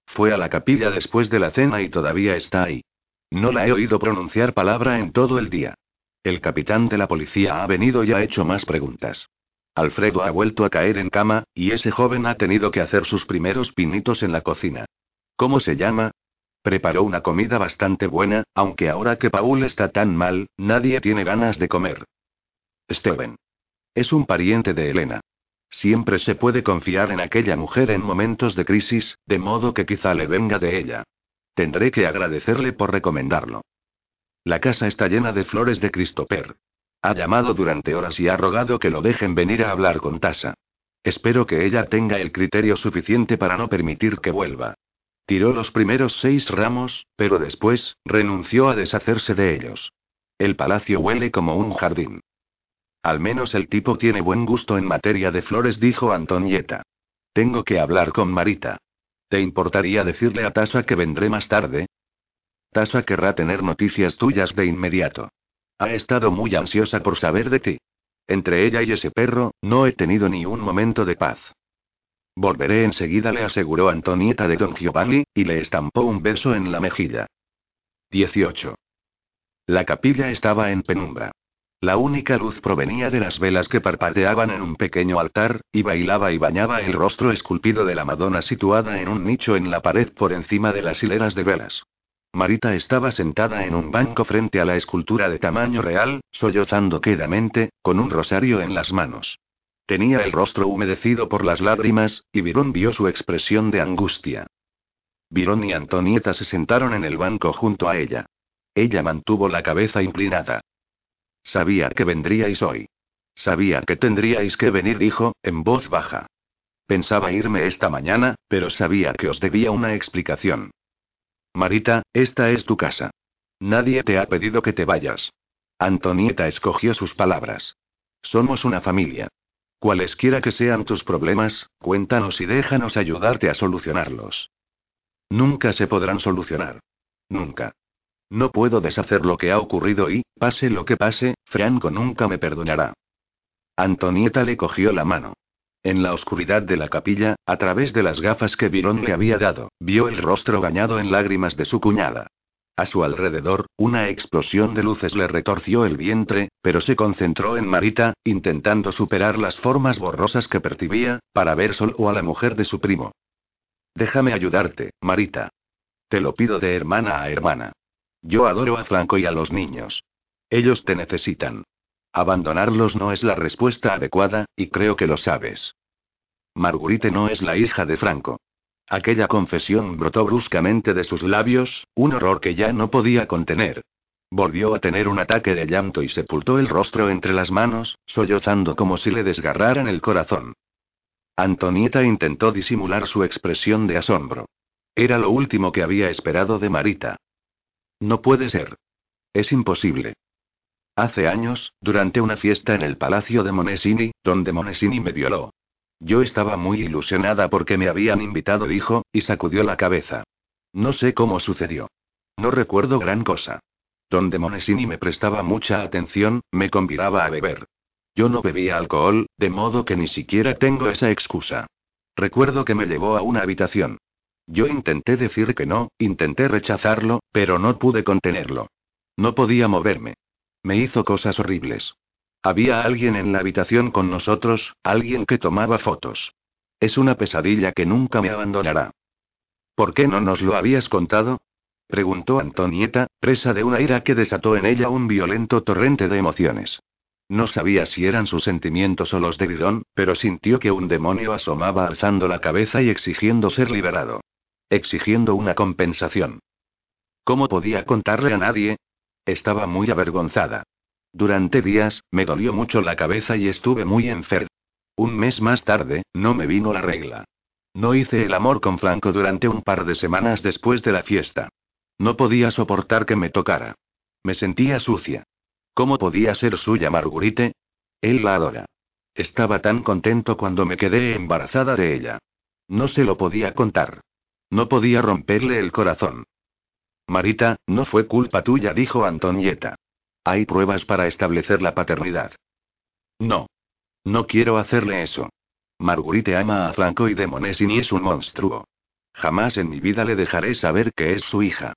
Fue a la capilla después de la cena y todavía está ahí. No la he oído pronunciar palabra en todo el día. El capitán de la policía ha venido y ha hecho más preguntas. Alfredo ha vuelto a caer en cama, y ese joven ha tenido que hacer sus primeros pinitos en la cocina. ¿Cómo se llama? Preparó una comida bastante buena, aunque ahora que Paul está tan mal, nadie tiene ganas de comer. Steven. Es un pariente de Elena. Siempre se puede confiar en aquella mujer en momentos de crisis, de modo que quizá le venga de ella. Tendré que agradecerle por recomendarlo. La casa está llena de flores de Christopher. Ha llamado durante horas y ha rogado que lo dejen venir a hablar con Tasa. Espero que ella tenga el criterio suficiente para no permitir que vuelva. Tiró los primeros seis ramos, pero después, renunció a deshacerse de ellos. El palacio huele como un jardín. Al menos el tipo tiene buen gusto en materia de flores, dijo Antonieta. Tengo que hablar con Marita. ¿Te importaría decirle a Tasa que vendré más tarde? Tasa querrá tener noticias tuyas de inmediato. Ha estado muy ansiosa por saber de ti. Entre ella y ese perro, no he tenido ni un momento de paz. Volveré enseguida, le aseguró Antonieta de Don Giovanni, y le estampó un beso en la mejilla. 18. La capilla estaba en penumbra. La única luz provenía de las velas que parpadeaban en un pequeño altar, y bailaba y bañaba el rostro esculpido de la Madonna situada en un nicho en la pared por encima de las hileras de velas. Marita estaba sentada en un banco frente a la escultura de tamaño real, sollozando quedamente, con un rosario en las manos. Tenía el rostro humedecido por las lágrimas, y Virón vio su expresión de angustia. Virón y Antonieta se sentaron en el banco junto a ella. Ella mantuvo la cabeza inclinada. Sabía que vendríais hoy. Sabía que tendríais que venir, dijo, en voz baja. Pensaba irme esta mañana, pero sabía que os debía una explicación. Marita, esta es tu casa. Nadie te ha pedido que te vayas. Antonieta escogió sus palabras. Somos una familia. Cualesquiera que sean tus problemas, cuéntanos y déjanos ayudarte a solucionarlos. Nunca se podrán solucionar. Nunca. No puedo deshacer lo que ha ocurrido y, pase lo que pase, Franco nunca me perdonará. Antonieta le cogió la mano. En la oscuridad de la capilla, a través de las gafas que Virón le había dado, vio el rostro bañado en lágrimas de su cuñada. A su alrededor, una explosión de luces le retorció el vientre, pero se concentró en Marita, intentando superar las formas borrosas que percibía, para ver solo a la mujer de su primo. Déjame ayudarte, Marita. Te lo pido de hermana a hermana. Yo adoro a Franco y a los niños. Ellos te necesitan. Abandonarlos no es la respuesta adecuada, y creo que lo sabes. Marguerite no es la hija de Franco. Aquella confesión brotó bruscamente de sus labios, un horror que ya no podía contener. Volvió a tener un ataque de llanto y sepultó el rostro entre las manos, sollozando como si le desgarraran el corazón. Antonieta intentó disimular su expresión de asombro. Era lo último que había esperado de Marita. No puede ser. Es imposible. Hace años, durante una fiesta en el palacio de Monesini, donde Monesini me violó. Yo estaba muy ilusionada porque me habían invitado, dijo, y sacudió la cabeza. No sé cómo sucedió. No recuerdo gran cosa. Donde Monesini me prestaba mucha atención, me convidaba a beber. Yo no bebía alcohol, de modo que ni siquiera tengo esa excusa. Recuerdo que me llevó a una habitación. Yo intenté decir que no, intenté rechazarlo, pero no pude contenerlo. No podía moverme. Me hizo cosas horribles. Había alguien en la habitación con nosotros, alguien que tomaba fotos. Es una pesadilla que nunca me abandonará. ¿Por qué no nos lo habías contado? preguntó Antonieta, presa de una ira que desató en ella un violento torrente de emociones. No sabía si eran sus sentimientos o los de Bidón, pero sintió que un demonio asomaba alzando la cabeza y exigiendo ser liberado exigiendo una compensación. ¿Cómo podía contarle a nadie? Estaba muy avergonzada. Durante días, me dolió mucho la cabeza y estuve muy enfermo. Un mes más tarde, no me vino la regla. No hice el amor con Franco durante un par de semanas después de la fiesta. No podía soportar que me tocara. Me sentía sucia. ¿Cómo podía ser suya Marguerite? Él la adora. Estaba tan contento cuando me quedé embarazada de ella. No se lo podía contar. No podía romperle el corazón. Marita, no fue culpa tuya, dijo Antonieta. Hay pruebas para establecer la paternidad. No. No quiero hacerle eso. Marguerite ama a Franco y Demonesini es un monstruo. Jamás en mi vida le dejaré saber que es su hija.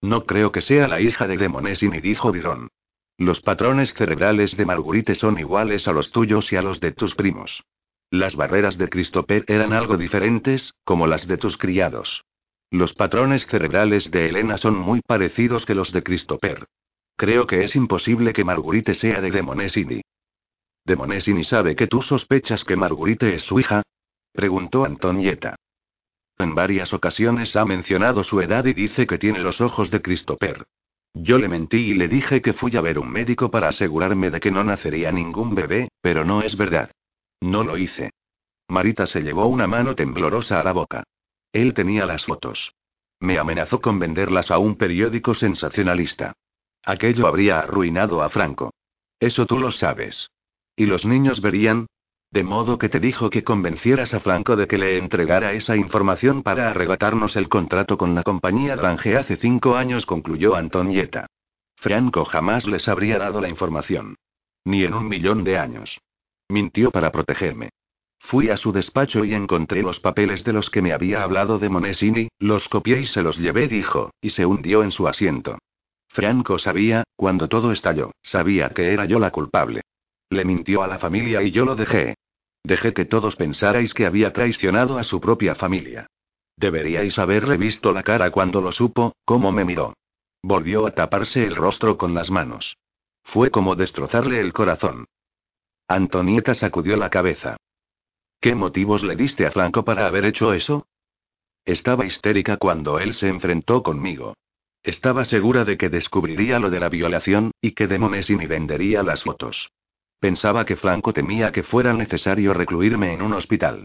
No creo que sea la hija de Demonesini, dijo Virón. Los patrones cerebrales de Marguerite son iguales a los tuyos y a los de tus primos. Las barreras de Christopher eran algo diferentes, como las de tus criados. Los patrones cerebrales de Elena son muy parecidos que los de Christopher. Creo que es imposible que Marguerite sea de Demonesini. ¿Demonesini sabe que tú sospechas que Marguerite es su hija? preguntó Antonieta. En varias ocasiones ha mencionado su edad y dice que tiene los ojos de Christopher. Yo le mentí y le dije que fui a ver un médico para asegurarme de que no nacería ningún bebé, pero no es verdad. No lo hice. Marita se llevó una mano temblorosa a la boca. Él tenía las fotos. Me amenazó con venderlas a un periódico sensacionalista. Aquello habría arruinado a Franco. Eso tú lo sabes. ¿Y los niños verían? De modo que te dijo que convencieras a Franco de que le entregara esa información para arrebatarnos el contrato con la compañía Grange hace cinco años, concluyó Antonieta. Franco jamás les habría dado la información. Ni en un millón de años. Mintió para protegerme. Fui a su despacho y encontré los papeles de los que me había hablado de Monesini, los copié y se los llevé, dijo, y se hundió en su asiento. Franco sabía, cuando todo estalló, sabía que era yo la culpable. Le mintió a la familia y yo lo dejé. Dejé que todos pensarais que había traicionado a su propia familia. Deberíais haberle visto la cara cuando lo supo, cómo me miró. Volvió a taparse el rostro con las manos. Fue como destrozarle el corazón. Antonieta sacudió la cabeza. ¿Qué motivos le diste a Franco para haber hecho eso? Estaba histérica cuando él se enfrentó conmigo. Estaba segura de que descubriría lo de la violación, y que Demonesini vendería las fotos. Pensaba que Franco temía que fuera necesario recluirme en un hospital.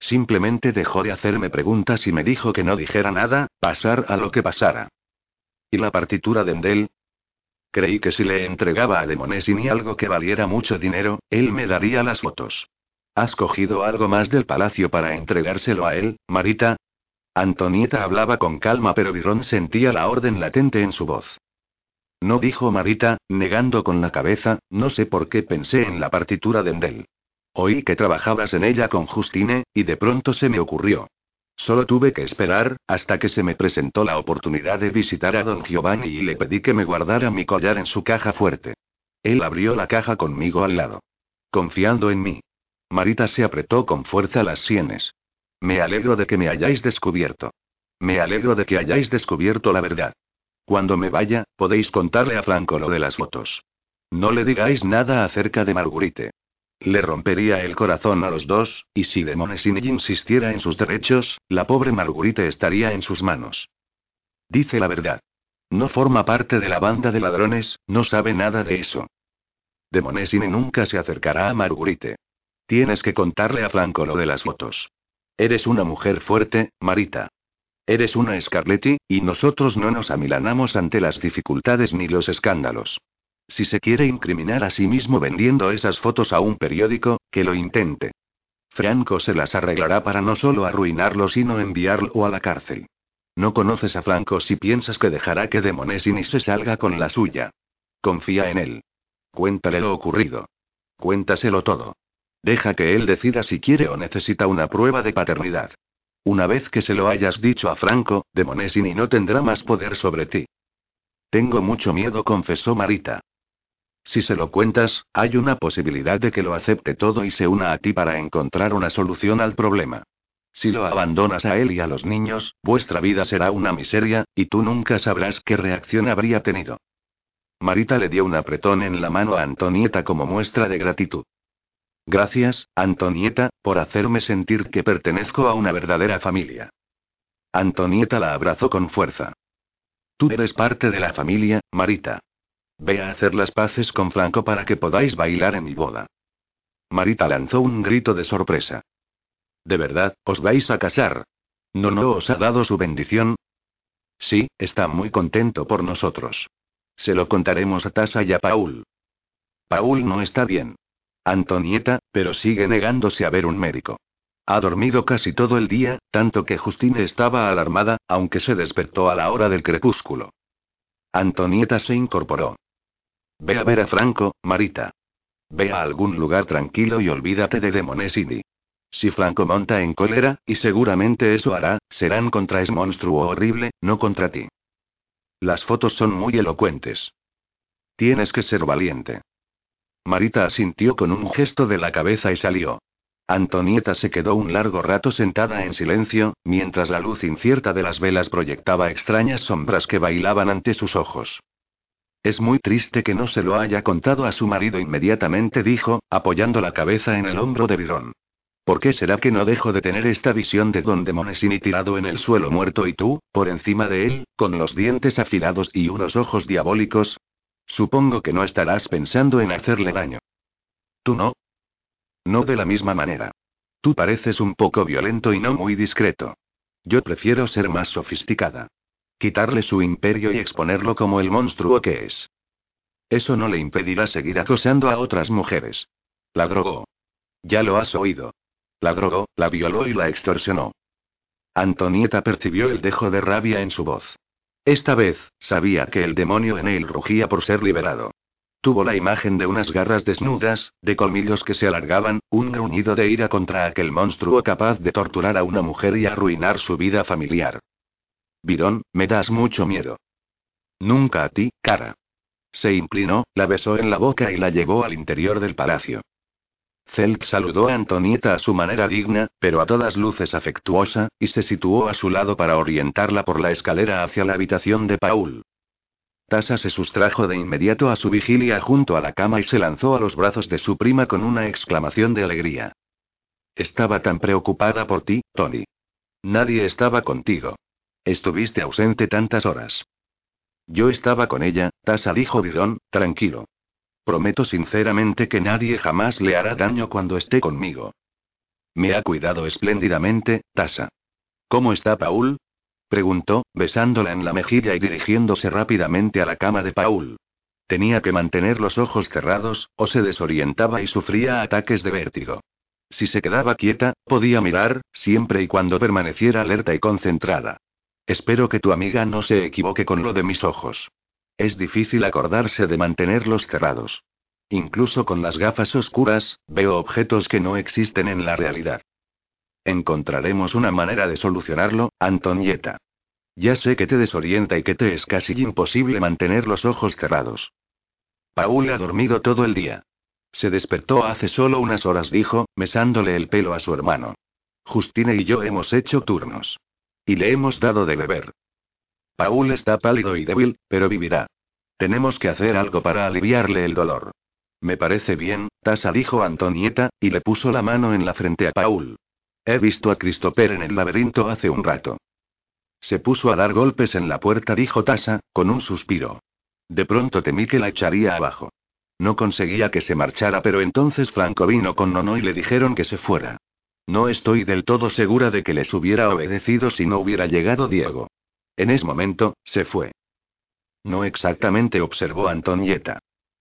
Simplemente dejó de hacerme preguntas y me dijo que no dijera nada, pasar a lo que pasara. ¿Y la partitura de Endel? Creí que si le entregaba a Demonesini algo que valiera mucho dinero, él me daría las fotos. ¿Has cogido algo más del palacio para entregárselo a él, Marita? Antonieta hablaba con calma, pero Virón sentía la orden latente en su voz. No dijo Marita, negando con la cabeza, no sé por qué pensé en la partitura de Endel. Oí que trabajabas en ella con Justine, y de pronto se me ocurrió. Solo tuve que esperar, hasta que se me presentó la oportunidad de visitar a don Giovanni y le pedí que me guardara mi collar en su caja fuerte. Él abrió la caja conmigo al lado. Confiando en mí. Marita se apretó con fuerza las sienes. Me alegro de que me hayáis descubierto. Me alegro de que hayáis descubierto la verdad. Cuando me vaya, podéis contarle a Franco lo de las fotos. No le digáis nada acerca de Marguerite. Le rompería el corazón a los dos, y si Demonesini insistiera en sus derechos, la pobre Marguerite estaría en sus manos. Dice la verdad. No forma parte de la banda de ladrones, no sabe nada de eso. Demonesini nunca se acercará a Marguerite. Tienes que contarle a Franco lo de las fotos. Eres una mujer fuerte, Marita. Eres una Scarletti, y nosotros no nos amilanamos ante las dificultades ni los escándalos. Si se quiere incriminar a sí mismo vendiendo esas fotos a un periódico, que lo intente. Franco se las arreglará para no solo arruinarlo, sino enviarlo a la cárcel. No conoces a Franco si piensas que dejará que Demonesini se salga con la suya. Confía en él. Cuéntale lo ocurrido. Cuéntaselo todo. Deja que él decida si quiere o necesita una prueba de paternidad. Una vez que se lo hayas dicho a Franco, Demonesini no tendrá más poder sobre ti. Tengo mucho miedo, confesó Marita. Si se lo cuentas, hay una posibilidad de que lo acepte todo y se una a ti para encontrar una solución al problema. Si lo abandonas a él y a los niños, vuestra vida será una miseria, y tú nunca sabrás qué reacción habría tenido. Marita le dio un apretón en la mano a Antonieta como muestra de gratitud. Gracias, Antonieta, por hacerme sentir que pertenezco a una verdadera familia. Antonieta la abrazó con fuerza. Tú eres parte de la familia, Marita. Ve a hacer las paces con Franco para que podáis bailar en mi boda. Marita lanzó un grito de sorpresa. ¿De verdad, os vais a casar? ¿No no os ha dado su bendición? Sí, está muy contento por nosotros. Se lo contaremos a Tasa y a Paul. Paul no está bien. Antonieta, pero sigue negándose a ver un médico. Ha dormido casi todo el día, tanto que Justine estaba alarmada, aunque se despertó a la hora del crepúsculo. Antonieta se incorporó. Ve a ver a Franco, Marita. Ve a algún lugar tranquilo y olvídate de Demonesidi. Si Franco monta en cólera, y seguramente eso hará, serán contra ese monstruo horrible, no contra ti. Las fotos son muy elocuentes. Tienes que ser valiente. Marita asintió con un gesto de la cabeza y salió. Antonieta se quedó un largo rato sentada en silencio, mientras la luz incierta de las velas proyectaba extrañas sombras que bailaban ante sus ojos. Es muy triste que no se lo haya contado a su marido inmediatamente, dijo, apoyando la cabeza en el hombro de Virón. ¿Por qué será que no dejo de tener esta visión de Don Demonesini tirado en el suelo muerto y tú, por encima de él, con los dientes afilados y unos ojos diabólicos? Supongo que no estarás pensando en hacerle daño. ¿Tú no? No de la misma manera. Tú pareces un poco violento y no muy discreto. Yo prefiero ser más sofisticada. Quitarle su imperio y exponerlo como el monstruo que es. Eso no le impedirá seguir acosando a otras mujeres. La drogó. Ya lo has oído. La drogó, la violó y la extorsionó. Antonieta percibió el dejo de rabia en su voz. Esta vez, sabía que el demonio en él rugía por ser liberado. Tuvo la imagen de unas garras desnudas, de colmillos que se alargaban, un gruñido de ira contra aquel monstruo capaz de torturar a una mujer y arruinar su vida familiar. Virón, me das mucho miedo. Nunca a ti, cara. Se inclinó, la besó en la boca y la llevó al interior del palacio. Zelk saludó a Antonieta a su manera digna, pero a todas luces afectuosa, y se situó a su lado para orientarla por la escalera hacia la habitación de Paul. Tasa se sustrajo de inmediato a su vigilia junto a la cama y se lanzó a los brazos de su prima con una exclamación de alegría. Estaba tan preocupada por ti, Tony. Nadie estaba contigo. Estuviste ausente tantas horas. Yo estaba con ella, Tasa dijo Bidón, tranquilo. Prometo sinceramente que nadie jamás le hará daño cuando esté conmigo. Me ha cuidado espléndidamente, Tasa. ¿Cómo está Paul? preguntó, besándola en la mejilla y dirigiéndose rápidamente a la cama de Paul. Tenía que mantener los ojos cerrados, o se desorientaba y sufría ataques de vértigo. Si se quedaba quieta, podía mirar, siempre y cuando permaneciera alerta y concentrada. Espero que tu amiga no se equivoque con lo de mis ojos. Es difícil acordarse de mantenerlos cerrados. Incluso con las gafas oscuras, veo objetos que no existen en la realidad. Encontraremos una manera de solucionarlo, Antonieta. Ya sé que te desorienta y que te es casi imposible mantener los ojos cerrados. Paul ha dormido todo el día. Se despertó hace solo unas horas, dijo, mesándole el pelo a su hermano. Justine y yo hemos hecho turnos. Y le hemos dado de beber. Paul está pálido y débil, pero vivirá. Tenemos que hacer algo para aliviarle el dolor. Me parece bien, Tasa dijo Antonieta, y le puso la mano en la frente a Paul. He visto a Christopher en el laberinto hace un rato. Se puso a dar golpes en la puerta, dijo Tasa, con un suspiro. De pronto temí que la echaría abajo. No conseguía que se marchara, pero entonces Franco vino con Nono y le dijeron que se fuera. No estoy del todo segura de que les hubiera obedecido si no hubiera llegado Diego. En ese momento, se fue. No exactamente, observó Antonieta.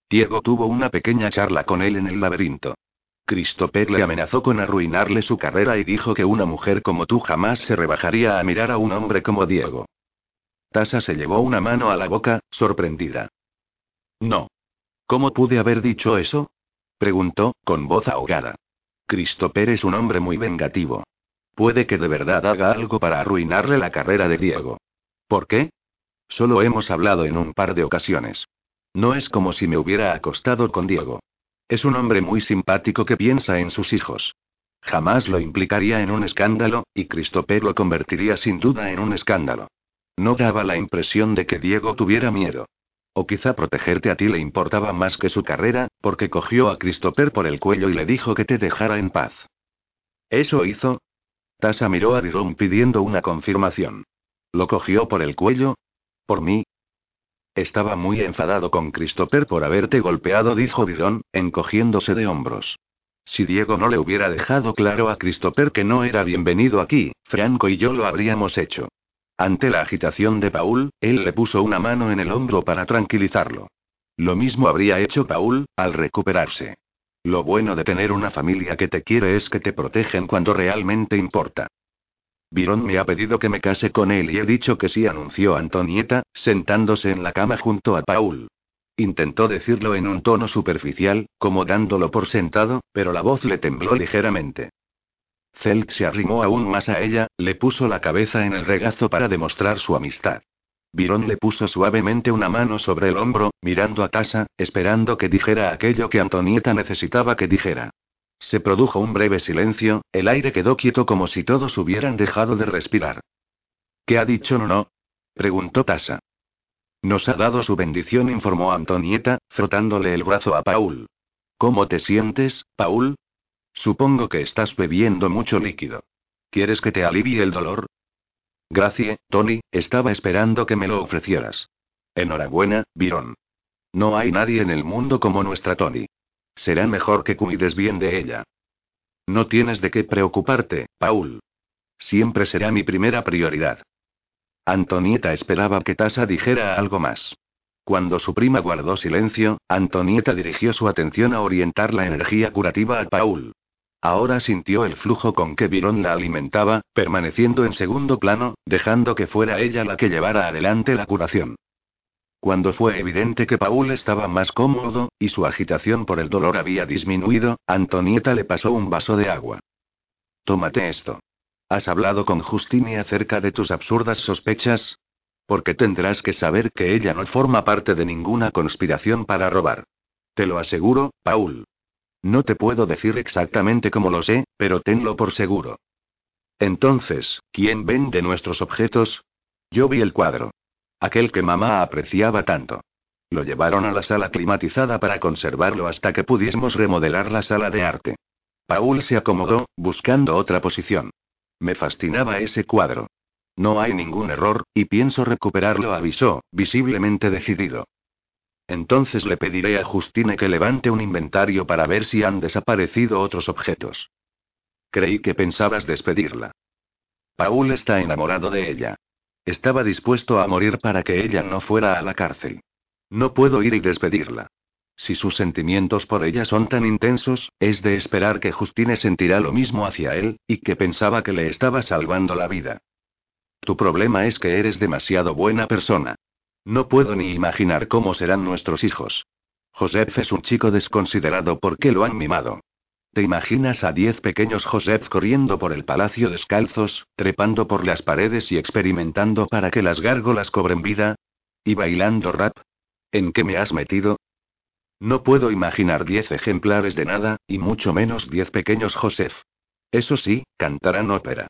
Diego tuvo una pequeña charla con él en el laberinto. Christopher le amenazó con arruinarle su carrera y dijo que una mujer como tú jamás se rebajaría a mirar a un hombre como Diego. Tasa se llevó una mano a la boca, sorprendida. No. ¿Cómo pude haber dicho eso? preguntó, con voz ahogada. Christopher es un hombre muy vengativo. Puede que de verdad haga algo para arruinarle la carrera de Diego. ¿Por qué? Solo hemos hablado en un par de ocasiones. No es como si me hubiera acostado con Diego. Es un hombre muy simpático que piensa en sus hijos. Jamás lo implicaría en un escándalo, y Christopher lo convertiría sin duda en un escándalo. No daba la impresión de que Diego tuviera miedo. O quizá protegerte a ti le importaba más que su carrera, porque cogió a Christopher por el cuello y le dijo que te dejara en paz. ¿Eso hizo? Tasa miró a Diron pidiendo una confirmación. ¿Lo cogió por el cuello? ¿Por mí? Estaba muy enfadado con Christopher por haberte golpeado, dijo Byron, encogiéndose de hombros. Si Diego no le hubiera dejado claro a Christopher que no era bienvenido aquí, Franco y yo lo habríamos hecho. Ante la agitación de Paul, él le puso una mano en el hombro para tranquilizarlo. Lo mismo habría hecho Paul, al recuperarse. Lo bueno de tener una familia que te quiere es que te protegen cuando realmente importa. Byron me ha pedido que me case con él y he dicho que sí, anunció Antonieta, sentándose en la cama junto a Paul. Intentó decirlo en un tono superficial, como dándolo por sentado, pero la voz le tembló ligeramente. Celt se arrimó aún más a ella, le puso la cabeza en el regazo para demostrar su amistad. Byron le puso suavemente una mano sobre el hombro, mirando a Tasa, esperando que dijera aquello que Antonieta necesitaba que dijera. Se produjo un breve silencio, el aire quedó quieto como si todos hubieran dejado de respirar. ¿Qué ha dicho no no? preguntó Tasa. Nos ha dado su bendición, informó Antonieta, frotándole el brazo a Paul. ¿Cómo te sientes, Paul? Supongo que estás bebiendo mucho líquido. ¿Quieres que te alivie el dolor? Gracias, Tony, estaba esperando que me lo ofrecieras. Enhorabuena, Byron. No hay nadie en el mundo como nuestra Tony. Será mejor que cuides bien de ella. No tienes de qué preocuparte, Paul. Siempre será mi primera prioridad. Antonieta esperaba que Tasa dijera algo más. Cuando su prima guardó silencio, Antonieta dirigió su atención a orientar la energía curativa a Paul. Ahora sintió el flujo con que Byron la alimentaba, permaneciendo en segundo plano, dejando que fuera ella la que llevara adelante la curación. Cuando fue evidente que Paul estaba más cómodo, y su agitación por el dolor había disminuido, Antonieta le pasó un vaso de agua. Tómate esto. ¿Has hablado con Justine acerca de tus absurdas sospechas? Porque tendrás que saber que ella no forma parte de ninguna conspiración para robar. Te lo aseguro, Paul. No te puedo decir exactamente cómo lo sé, pero tenlo por seguro. Entonces, ¿quién vende nuestros objetos? Yo vi el cuadro. Aquel que mamá apreciaba tanto. Lo llevaron a la sala climatizada para conservarlo hasta que pudiésemos remodelar la sala de arte. Paul se acomodó, buscando otra posición. Me fascinaba ese cuadro. No hay ningún error, y pienso recuperarlo, avisó, visiblemente decidido. Entonces le pediré a Justine que levante un inventario para ver si han desaparecido otros objetos. Creí que pensabas despedirla. Paul está enamorado de ella. Estaba dispuesto a morir para que ella no fuera a la cárcel. No puedo ir y despedirla. Si sus sentimientos por ella son tan intensos, es de esperar que Justine sentirá lo mismo hacia él, y que pensaba que le estaba salvando la vida. Tu problema es que eres demasiado buena persona. No puedo ni imaginar cómo serán nuestros hijos. Joseph es un chico desconsiderado porque lo han mimado. ¿Te imaginas a diez pequeños Joseph corriendo por el palacio descalzos, trepando por las paredes y experimentando para que las gárgolas cobren vida? ¿Y bailando rap? ¿En qué me has metido? No puedo imaginar diez ejemplares de nada, y mucho menos diez pequeños Joseph. Eso sí, cantarán ópera.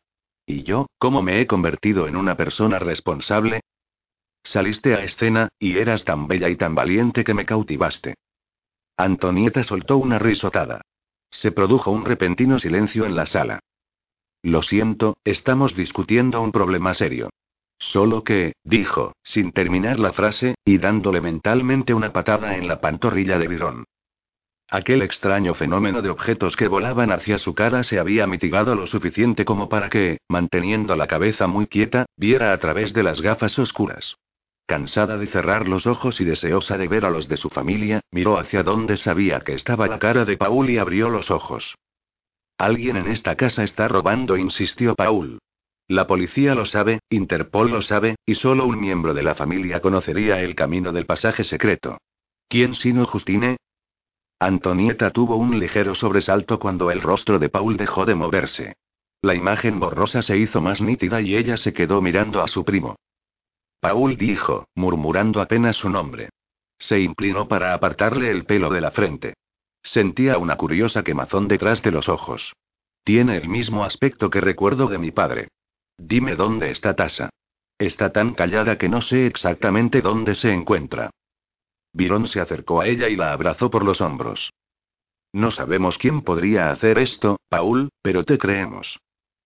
¿Y yo, cómo me he convertido en una persona responsable? Saliste a escena, y eras tan bella y tan valiente que me cautivaste. Antonieta soltó una risotada. Se produjo un repentino silencio en la sala. Lo siento, estamos discutiendo un problema serio. Solo que, dijo, sin terminar la frase, y dándole mentalmente una patada en la pantorrilla de Bidón. Aquel extraño fenómeno de objetos que volaban hacia su cara se había mitigado lo suficiente como para que, manteniendo la cabeza muy quieta, viera a través de las gafas oscuras. Cansada de cerrar los ojos y deseosa de ver a los de su familia, miró hacia donde sabía que estaba la cara de Paul y abrió los ojos. Alguien en esta casa está robando, insistió Paul. La policía lo sabe, Interpol lo sabe, y solo un miembro de la familia conocería el camino del pasaje secreto. ¿Quién sino Justine? Antonieta tuvo un ligero sobresalto cuando el rostro de Paul dejó de moverse. La imagen borrosa se hizo más nítida y ella se quedó mirando a su primo. Paul dijo, murmurando apenas su nombre. Se inclinó para apartarle el pelo de la frente. Sentía una curiosa quemazón detrás de los ojos. Tiene el mismo aspecto que recuerdo de mi padre. Dime dónde está Tasa. Está tan callada que no sé exactamente dónde se encuentra. Byron se acercó a ella y la abrazó por los hombros. No sabemos quién podría hacer esto, Paul, pero te creemos.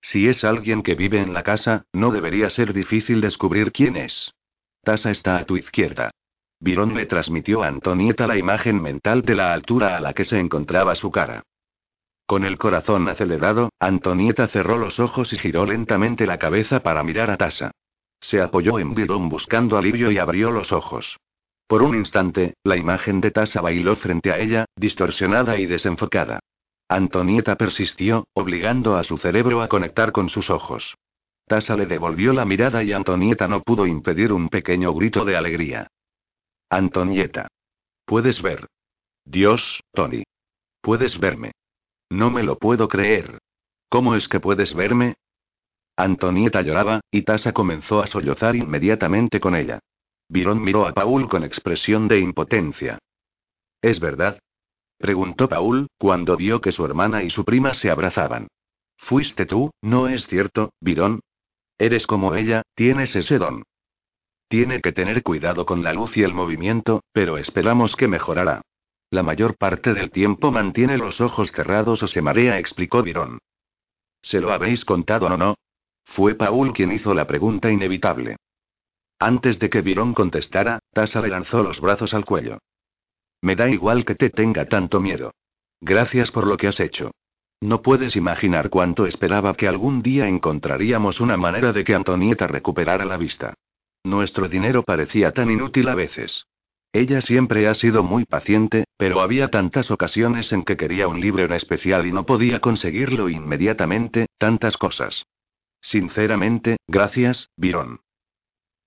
Si es alguien que vive en la casa, no debería ser difícil descubrir quién es. Tasa está a tu izquierda. Virón le transmitió a Antonieta la imagen mental de la altura a la que se encontraba su cara. Con el corazón acelerado, Antonieta cerró los ojos y giró lentamente la cabeza para mirar a Tasa. Se apoyó en Virón buscando alivio y abrió los ojos. Por un instante, la imagen de Tasa bailó frente a ella, distorsionada y desenfocada. Antonieta persistió, obligando a su cerebro a conectar con sus ojos. Tasa le devolvió la mirada y Antonieta no pudo impedir un pequeño grito de alegría. Antonieta. Puedes ver. Dios, Tony. Puedes verme. No me lo puedo creer. ¿Cómo es que puedes verme? Antonieta lloraba, y Tasa comenzó a sollozar inmediatamente con ella. Virón miró a Paul con expresión de impotencia. ¿Es verdad? Preguntó Paul, cuando vio que su hermana y su prima se abrazaban. Fuiste tú, ¿no es cierto, Virón? Eres como ella, tienes ese don. Tiene que tener cuidado con la luz y el movimiento, pero esperamos que mejorará. La mayor parte del tiempo mantiene los ojos cerrados o se marea, explicó Virón. ¿Se lo habéis contado o no? Fue Paul quien hizo la pregunta inevitable. Antes de que Virón contestara, Tasa le lanzó los brazos al cuello. Me da igual que te tenga tanto miedo. Gracias por lo que has hecho. No puedes imaginar cuánto esperaba que algún día encontraríamos una manera de que Antonieta recuperara la vista. Nuestro dinero parecía tan inútil a veces. Ella siempre ha sido muy paciente, pero había tantas ocasiones en que quería un libro en especial y no podía conseguirlo inmediatamente, tantas cosas. Sinceramente, gracias, Byron.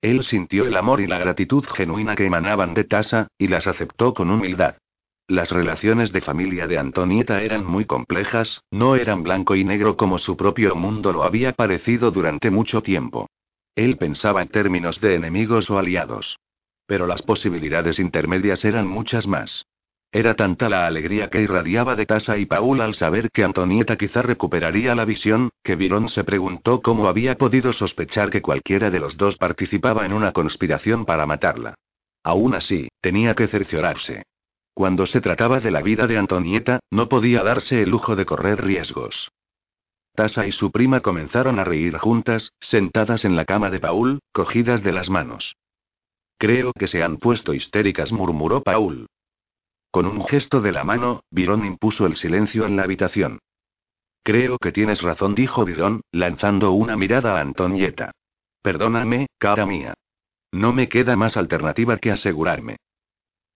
Él sintió el amor y la gratitud genuina que emanaban de Tasa, y las aceptó con humildad. Las relaciones de familia de Antonieta eran muy complejas, no eran blanco y negro como su propio mundo lo había parecido durante mucho tiempo. Él pensaba en términos de enemigos o aliados. Pero las posibilidades intermedias eran muchas más. Era tanta la alegría que irradiaba de Tasa y Paul al saber que Antonieta quizá recuperaría la visión, que Virón se preguntó cómo había podido sospechar que cualquiera de los dos participaba en una conspiración para matarla. Aún así, tenía que cerciorarse. Cuando se trataba de la vida de Antonieta, no podía darse el lujo de correr riesgos. Tasa y su prima comenzaron a reír juntas, sentadas en la cama de Paul, cogidas de las manos. Creo que se han puesto histéricas, murmuró Paul. Con un gesto de la mano, Virón impuso el silencio en la habitación. Creo que tienes razón, dijo Virón, lanzando una mirada a Antonieta. Perdóname, cara mía. No me queda más alternativa que asegurarme.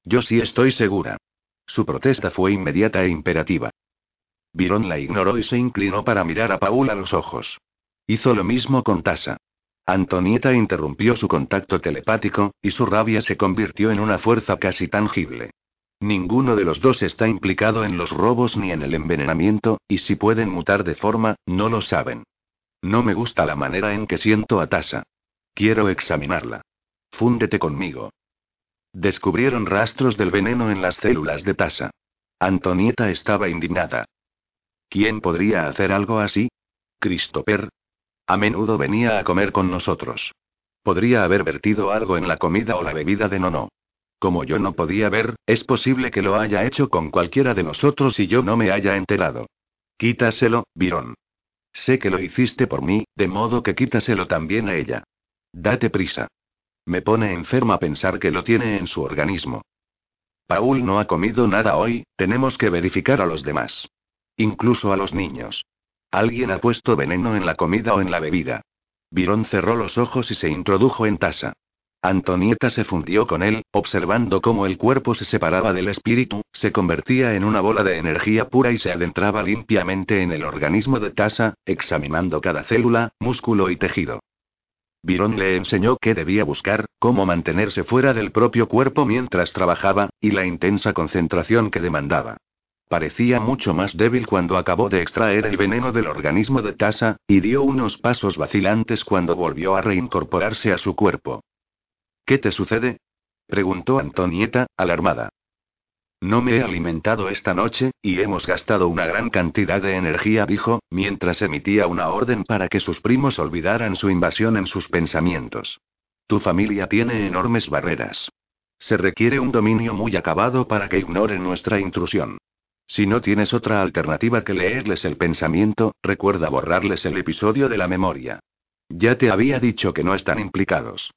Yo sí estoy segura. Su protesta fue inmediata e imperativa. Virón la ignoró y se inclinó para mirar a Paul a los ojos. Hizo lo mismo con Tasa. Antonieta interrumpió su contacto telepático, y su rabia se convirtió en una fuerza casi tangible. Ninguno de los dos está implicado en los robos ni en el envenenamiento, y si pueden mutar de forma, no lo saben. No me gusta la manera en que siento a Tasa. Quiero examinarla. Fúndete conmigo. Descubrieron rastros del veneno en las células de Tasa. Antonieta estaba indignada. ¿Quién podría hacer algo así? Christopher. A menudo venía a comer con nosotros. Podría haber vertido algo en la comida o la bebida de Nono. Como yo no podía ver, es posible que lo haya hecho con cualquiera de nosotros y yo no me haya enterado. Quítaselo, Byron. Sé que lo hiciste por mí, de modo que quítaselo también a ella. Date prisa. Me pone enferma pensar que lo tiene en su organismo. Paul no ha comido nada hoy, tenemos que verificar a los demás. Incluso a los niños. Alguien ha puesto veneno en la comida o en la bebida. Byron cerró los ojos y se introdujo en tasa. Antonieta se fundió con él, observando cómo el cuerpo se separaba del espíritu, se convertía en una bola de energía pura y se adentraba limpiamente en el organismo de Tasa, examinando cada célula, músculo y tejido. Virón le enseñó qué debía buscar, cómo mantenerse fuera del propio cuerpo mientras trabajaba, y la intensa concentración que demandaba. Parecía mucho más débil cuando acabó de extraer el veneno del organismo de Tasa, y dio unos pasos vacilantes cuando volvió a reincorporarse a su cuerpo. ¿Qué te sucede? preguntó Antonieta, alarmada. No me he alimentado esta noche, y hemos gastado una gran cantidad de energía, dijo, mientras emitía una orden para que sus primos olvidaran su invasión en sus pensamientos. Tu familia tiene enormes barreras. Se requiere un dominio muy acabado para que ignoren nuestra intrusión. Si no tienes otra alternativa que leerles el pensamiento, recuerda borrarles el episodio de la memoria. Ya te había dicho que no están implicados.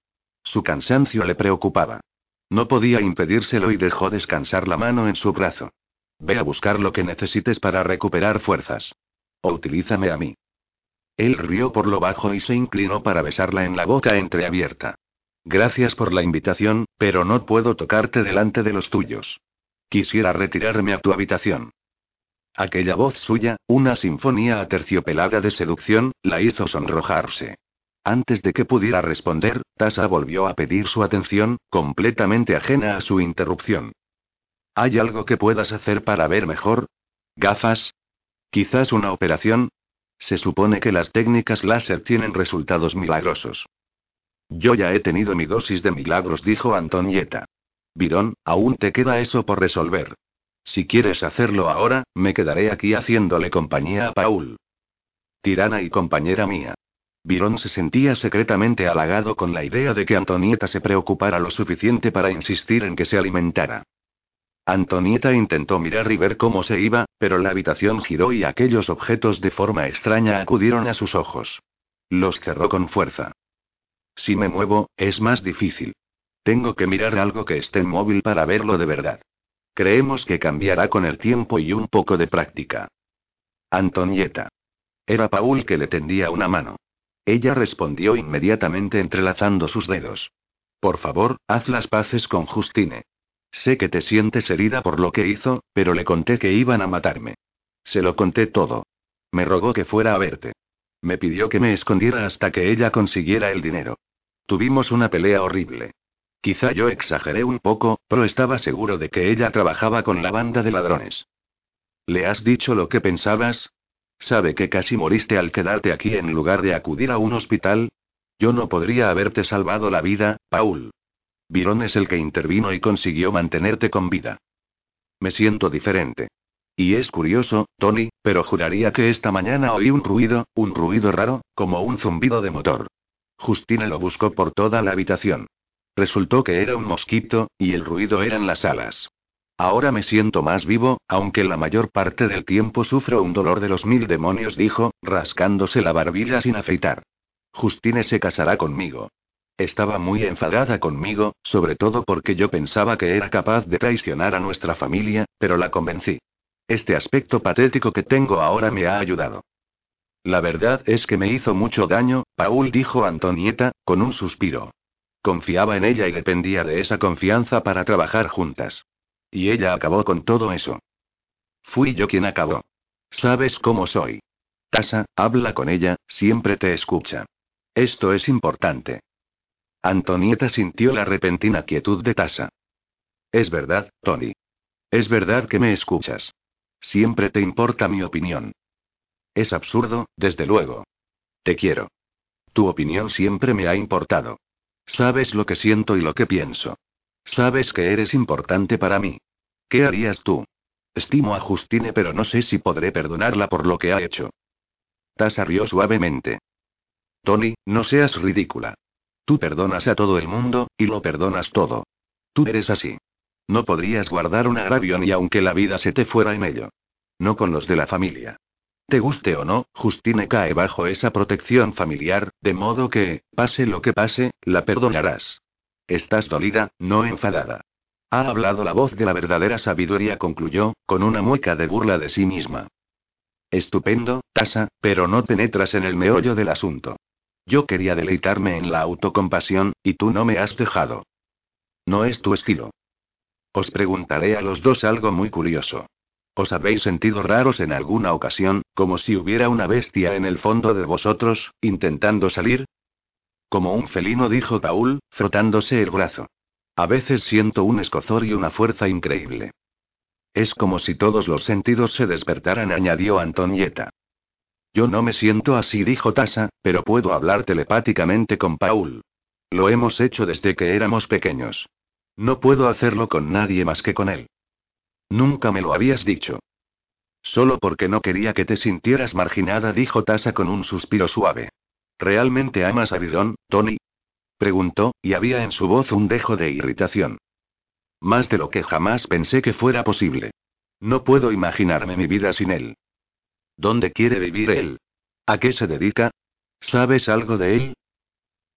Su cansancio le preocupaba. No podía impedírselo y dejó descansar la mano en su brazo. Ve a buscar lo que necesites para recuperar fuerzas. O utilízame a mí. Él rió por lo bajo y se inclinó para besarla en la boca entreabierta. Gracias por la invitación, pero no puedo tocarte delante de los tuyos. Quisiera retirarme a tu habitación. Aquella voz suya, una sinfonía aterciopelada de seducción, la hizo sonrojarse. Antes de que pudiera responder, Tasa volvió a pedir su atención, completamente ajena a su interrupción. ¿Hay algo que puedas hacer para ver mejor? ¿Gafas? ¿Quizás una operación? Se supone que las técnicas láser tienen resultados milagrosos. Yo ya he tenido mi dosis de milagros, dijo Antonieta. Virón, aún te queda eso por resolver. Si quieres hacerlo ahora, me quedaré aquí haciéndole compañía a Paul. Tirana y compañera mía. Virón se sentía secretamente halagado con la idea de que Antonieta se preocupara lo suficiente para insistir en que se alimentara. Antonieta intentó mirar y ver cómo se iba, pero la habitación giró y aquellos objetos de forma extraña acudieron a sus ojos. Los cerró con fuerza. Si me muevo, es más difícil. Tengo que mirar algo que esté móvil para verlo de verdad. Creemos que cambiará con el tiempo y un poco de práctica. Antonieta. Era Paul que le tendía una mano. Ella respondió inmediatamente entrelazando sus dedos. Por favor, haz las paces con Justine. Sé que te sientes herida por lo que hizo, pero le conté que iban a matarme. Se lo conté todo. Me rogó que fuera a verte. Me pidió que me escondiera hasta que ella consiguiera el dinero. Tuvimos una pelea horrible. Quizá yo exageré un poco, pero estaba seguro de que ella trabajaba con la banda de ladrones. ¿Le has dicho lo que pensabas? ¿Sabe que casi moriste al quedarte aquí en lugar de acudir a un hospital? Yo no podría haberte salvado la vida, Paul. Virón es el que intervino y consiguió mantenerte con vida. Me siento diferente. Y es curioso, Tony, pero juraría que esta mañana oí un ruido, un ruido raro, como un zumbido de motor. Justina lo buscó por toda la habitación. Resultó que era un mosquito, y el ruido eran las alas. Ahora me siento más vivo, aunque la mayor parte del tiempo sufro un dolor de los mil demonios, dijo, rascándose la barbilla sin afeitar. Justine se casará conmigo. Estaba muy enfadada conmigo, sobre todo porque yo pensaba que era capaz de traicionar a nuestra familia, pero la convencí. Este aspecto patético que tengo ahora me ha ayudado. La verdad es que me hizo mucho daño, Paul dijo Antonieta, con un suspiro. Confiaba en ella y dependía de esa confianza para trabajar juntas. Y ella acabó con todo eso. Fui yo quien acabó. Sabes cómo soy. Tasa, habla con ella, siempre te escucha. Esto es importante. Antonieta sintió la repentina quietud de Tasa. Es verdad, Tony. Es verdad que me escuchas. Siempre te importa mi opinión. Es absurdo, desde luego. Te quiero. Tu opinión siempre me ha importado. Sabes lo que siento y lo que pienso. Sabes que eres importante para mí. ¿Qué harías tú? Estimo a Justine, pero no sé si podré perdonarla por lo que ha hecho. Tasa rió suavemente. Tony, no seas ridícula. Tú perdonas a todo el mundo, y lo perdonas todo. Tú eres así. No podrías guardar un agravio ni aunque la vida se te fuera en ello. No con los de la familia. Te guste o no, Justine cae bajo esa protección familiar, de modo que, pase lo que pase, la perdonarás. Estás dolida, no enfadada. Ha hablado la voz de la verdadera sabiduría, concluyó, con una mueca de burla de sí misma. Estupendo, Tasa, pero no penetras en el meollo del asunto. Yo quería deleitarme en la autocompasión, y tú no me has dejado. No es tu estilo. Os preguntaré a los dos algo muy curioso. ¿Os habéis sentido raros en alguna ocasión, como si hubiera una bestia en el fondo de vosotros, intentando salir? Como un felino, dijo Paul, frotándose el brazo. A veces siento un escozor y una fuerza increíble. Es como si todos los sentidos se despertaran, añadió Antonieta. Yo no me siento así, dijo Tasa, pero puedo hablar telepáticamente con Paul. Lo hemos hecho desde que éramos pequeños. No puedo hacerlo con nadie más que con él. Nunca me lo habías dicho. Solo porque no quería que te sintieras marginada, dijo Tasa con un suspiro suave. ¿Realmente amas a Bidón, Tony? Preguntó, y había en su voz un dejo de irritación. Más de lo que jamás pensé que fuera posible. No puedo imaginarme mi vida sin él. ¿Dónde quiere vivir él? ¿A qué se dedica? ¿Sabes algo de él?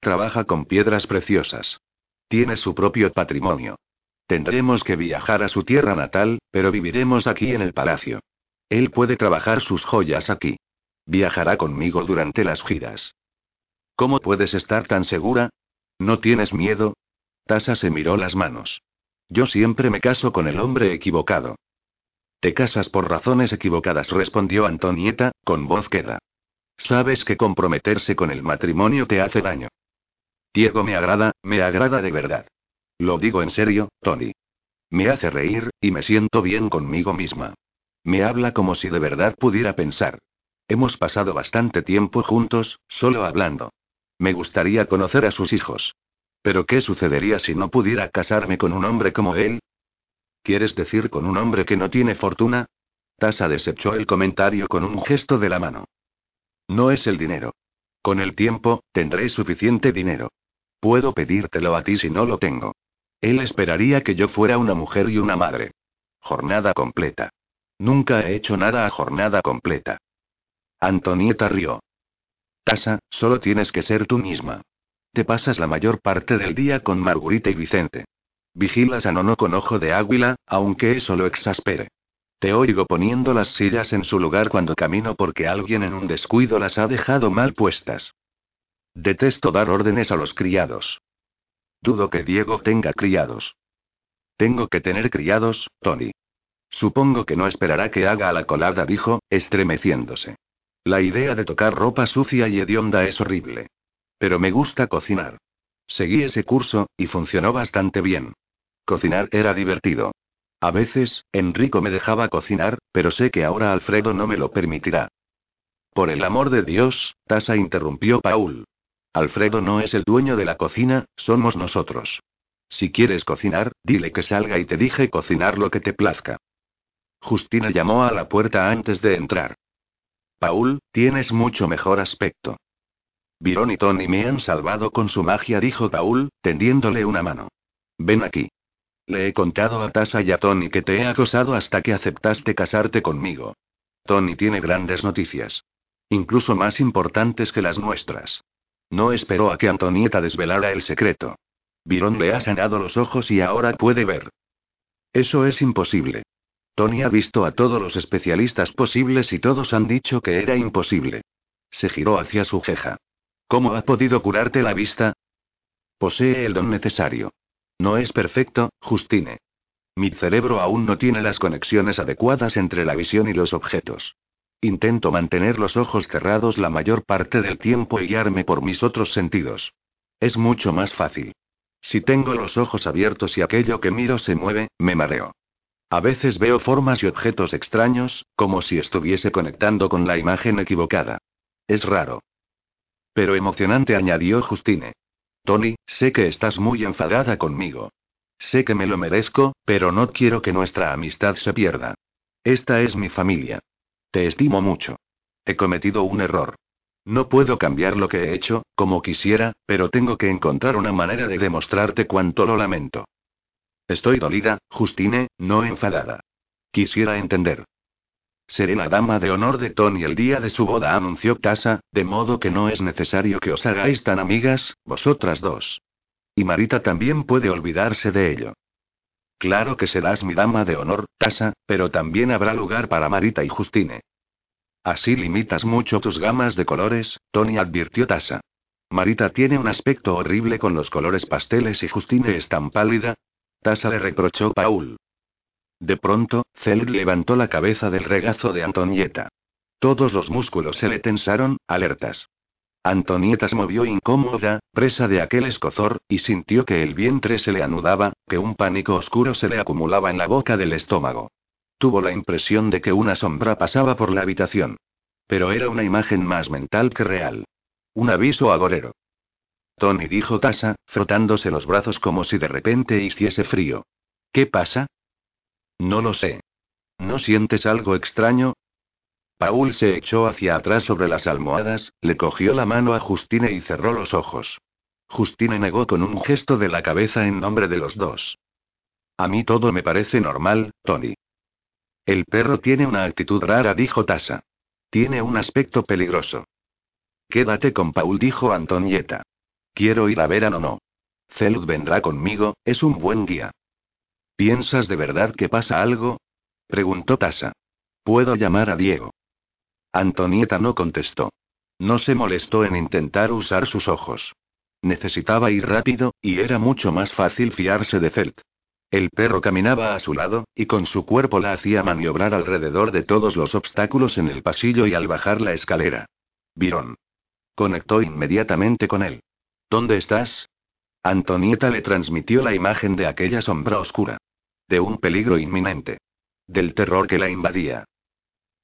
Trabaja con piedras preciosas. Tiene su propio patrimonio. Tendremos que viajar a su tierra natal, pero viviremos aquí en el palacio. Él puede trabajar sus joyas aquí. Viajará conmigo durante las giras. ¿Cómo puedes estar tan segura? ¿No tienes miedo? Tasa se miró las manos. Yo siempre me caso con el hombre equivocado. Te casas por razones equivocadas, respondió Antonieta, con voz queda. Sabes que comprometerse con el matrimonio te hace daño. Diego me agrada, me agrada de verdad. Lo digo en serio, Tony. Me hace reír, y me siento bien conmigo misma. Me habla como si de verdad pudiera pensar. Hemos pasado bastante tiempo juntos, solo hablando. Me gustaría conocer a sus hijos. Pero ¿qué sucedería si no pudiera casarme con un hombre como él? ¿Quieres decir con un hombre que no tiene fortuna? Tasa desechó el comentario con un gesto de la mano. No es el dinero. Con el tiempo, tendré suficiente dinero. Puedo pedírtelo a ti si no lo tengo. Él esperaría que yo fuera una mujer y una madre. Jornada completa. Nunca he hecho nada a jornada completa. Antonieta rió. Tasa, solo tienes que ser tú misma. Te pasas la mayor parte del día con Margarita y Vicente. Vigilas a Nono con ojo de águila, aunque eso lo exaspere. Te oigo poniendo las sillas en su lugar cuando camino porque alguien en un descuido las ha dejado mal puestas. Detesto dar órdenes a los criados. Dudo que Diego tenga criados. Tengo que tener criados, Tony. Supongo que no esperará que haga la colada, dijo, estremeciéndose. La idea de tocar ropa sucia y hedionda es horrible. Pero me gusta cocinar. Seguí ese curso, y funcionó bastante bien. Cocinar era divertido. A veces, Enrico me dejaba cocinar, pero sé que ahora Alfredo no me lo permitirá. Por el amor de Dios, Tasa interrumpió Paul. Alfredo no es el dueño de la cocina, somos nosotros. Si quieres cocinar, dile que salga y te dije cocinar lo que te plazca. Justina llamó a la puerta antes de entrar. Paul, tienes mucho mejor aspecto. Byron y Tony me han salvado con su magia, dijo Paul, tendiéndole una mano. Ven aquí. Le he contado a Tasa y a Tony que te he acosado hasta que aceptaste casarte conmigo. Tony tiene grandes noticias. Incluso más importantes que las nuestras. No esperó a que Antonieta desvelara el secreto. Byron le ha sanado los ojos y ahora puede ver. Eso es imposible. Tony ha visto a todos los especialistas posibles y todos han dicho que era imposible. Se giró hacia su jeja. ¿Cómo ha podido curarte la vista? Posee el don necesario. No es perfecto, Justine. Mi cerebro aún no tiene las conexiones adecuadas entre la visión y los objetos. Intento mantener los ojos cerrados la mayor parte del tiempo y guiarme por mis otros sentidos. Es mucho más fácil. Si tengo los ojos abiertos y aquello que miro se mueve, me mareo. A veces veo formas y objetos extraños, como si estuviese conectando con la imagen equivocada. Es raro. Pero emocionante, añadió Justine. Tony, sé que estás muy enfadada conmigo. Sé que me lo merezco, pero no quiero que nuestra amistad se pierda. Esta es mi familia. Te estimo mucho. He cometido un error. No puedo cambiar lo que he hecho, como quisiera, pero tengo que encontrar una manera de demostrarte cuánto lo lamento. Estoy dolida, Justine, no enfadada. Quisiera entender. Seré la dama de honor de Tony el día de su boda, anunció Tasa, de modo que no es necesario que os hagáis tan amigas, vosotras dos. Y Marita también puede olvidarse de ello. Claro que serás mi dama de honor, Tasa, pero también habrá lugar para Marita y Justine. Así limitas mucho tus gamas de colores, Tony advirtió Tasa. Marita tiene un aspecto horrible con los colores pasteles y Justine es tan pálida. Tasa le reprochó Paul. De pronto, Cel levantó la cabeza del regazo de Antonieta. Todos los músculos se le tensaron, alertas. Antonieta se movió incómoda, presa de aquel escozor, y sintió que el vientre se le anudaba, que un pánico oscuro se le acumulaba en la boca del estómago. Tuvo la impresión de que una sombra pasaba por la habitación. Pero era una imagen más mental que real. Un aviso agorero. Tony dijo Tasa, frotándose los brazos como si de repente hiciese frío. ¿Qué pasa? No lo sé. ¿No sientes algo extraño? Paul se echó hacia atrás sobre las almohadas, le cogió la mano a Justine y cerró los ojos. Justine negó con un gesto de la cabeza en nombre de los dos. A mí todo me parece normal, Tony. El perro tiene una actitud rara, dijo Tasa. Tiene un aspecto peligroso. Quédate con Paul, dijo Antonieta. Quiero ir a ver a Nono. Celud vendrá conmigo, es un buen guía. ¿Piensas de verdad que pasa algo? preguntó Tasa. ¿Puedo llamar a Diego? Antonieta no contestó. No se molestó en intentar usar sus ojos. Necesitaba ir rápido, y era mucho más fácil fiarse de Celt. El perro caminaba a su lado, y con su cuerpo la hacía maniobrar alrededor de todos los obstáculos en el pasillo y al bajar la escalera. Virón. Conectó inmediatamente con él. ¿Dónde estás? Antonieta le transmitió la imagen de aquella sombra oscura. De un peligro inminente. Del terror que la invadía.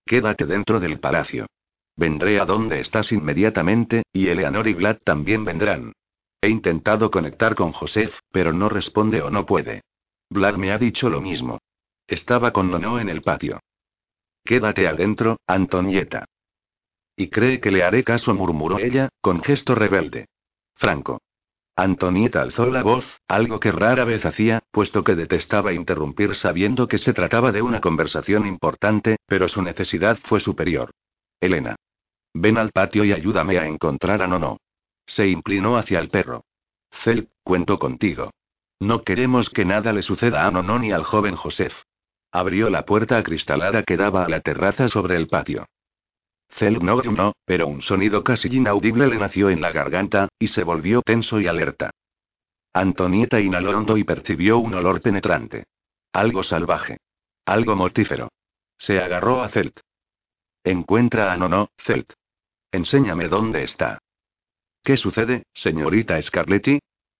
Quédate dentro del palacio. Vendré a donde estás inmediatamente, y Eleanor y Vlad también vendrán. He intentado conectar con Joseph, pero no responde o no puede. Vlad me ha dicho lo mismo. Estaba con Nono en el patio. Quédate adentro, Antonieta. Y cree que le haré caso, murmuró ella, con gesto rebelde. Franco. Antonieta alzó la voz, algo que rara vez hacía, puesto que detestaba interrumpir sabiendo que se trataba de una conversación importante, pero su necesidad fue superior. Elena. Ven al patio y ayúdame a encontrar a Nono. Se inclinó hacia el perro. Cel, cuento contigo. No queremos que nada le suceda a Nono ni al joven Joseph. Abrió la puerta acristalada que daba a la terraza sobre el patio. Cel no no, pero un sonido casi inaudible le nació en la garganta, y se volvió tenso y alerta. Antonieta inhaló hondo y percibió un olor penetrante. Algo salvaje. Algo mortífero. Se agarró a Celt. Encuentra a Nono, Celt. Enséñame dónde está. ¿Qué sucede, señorita Scarletti?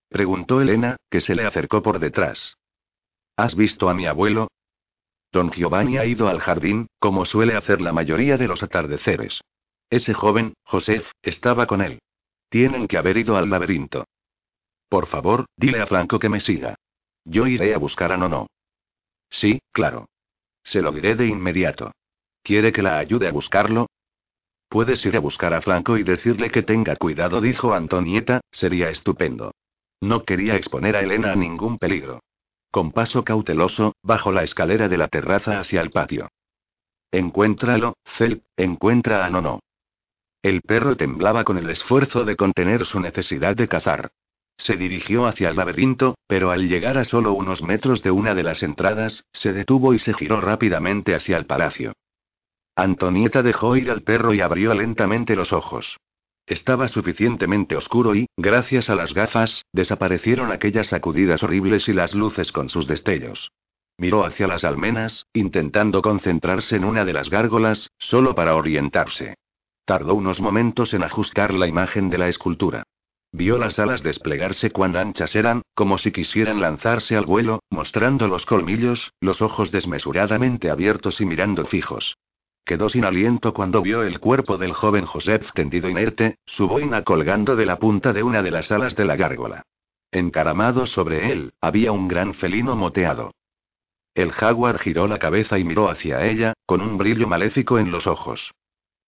preguntó Elena, que se le acercó por detrás. ¿Has visto a mi abuelo? Don Giovanni ha ido al jardín, como suele hacer la mayoría de los atardeceres. Ese joven, Joseph, estaba con él. Tienen que haber ido al laberinto. Por favor, dile a Franco que me siga. Yo iré a buscar a Nono. Sí, claro. Se lo diré de inmediato. ¿Quiere que la ayude a buscarlo? Puedes ir a buscar a Franco y decirle que tenga cuidado, dijo Antonieta, sería estupendo. No quería exponer a Elena a ningún peligro. Con paso cauteloso, bajó la escalera de la terraza hacia el patio. Encuéntralo, Cel, encuentra a Nono. El perro temblaba con el esfuerzo de contener su necesidad de cazar. Se dirigió hacia el laberinto, pero al llegar a solo unos metros de una de las entradas, se detuvo y se giró rápidamente hacia el palacio. Antonieta dejó ir al perro y abrió lentamente los ojos. Estaba suficientemente oscuro y, gracias a las gafas, desaparecieron aquellas sacudidas horribles y las luces con sus destellos. Miró hacia las almenas, intentando concentrarse en una de las gárgolas, solo para orientarse. Tardó unos momentos en ajustar la imagen de la escultura. Vio las alas desplegarse cuán anchas eran, como si quisieran lanzarse al vuelo, mostrando los colmillos, los ojos desmesuradamente abiertos y mirando fijos. Quedó sin aliento cuando vio el cuerpo del joven Joseph tendido inerte, su boina colgando de la punta de una de las alas de la gárgola. Encaramado sobre él, había un gran felino moteado. El jaguar giró la cabeza y miró hacia ella, con un brillo maléfico en los ojos.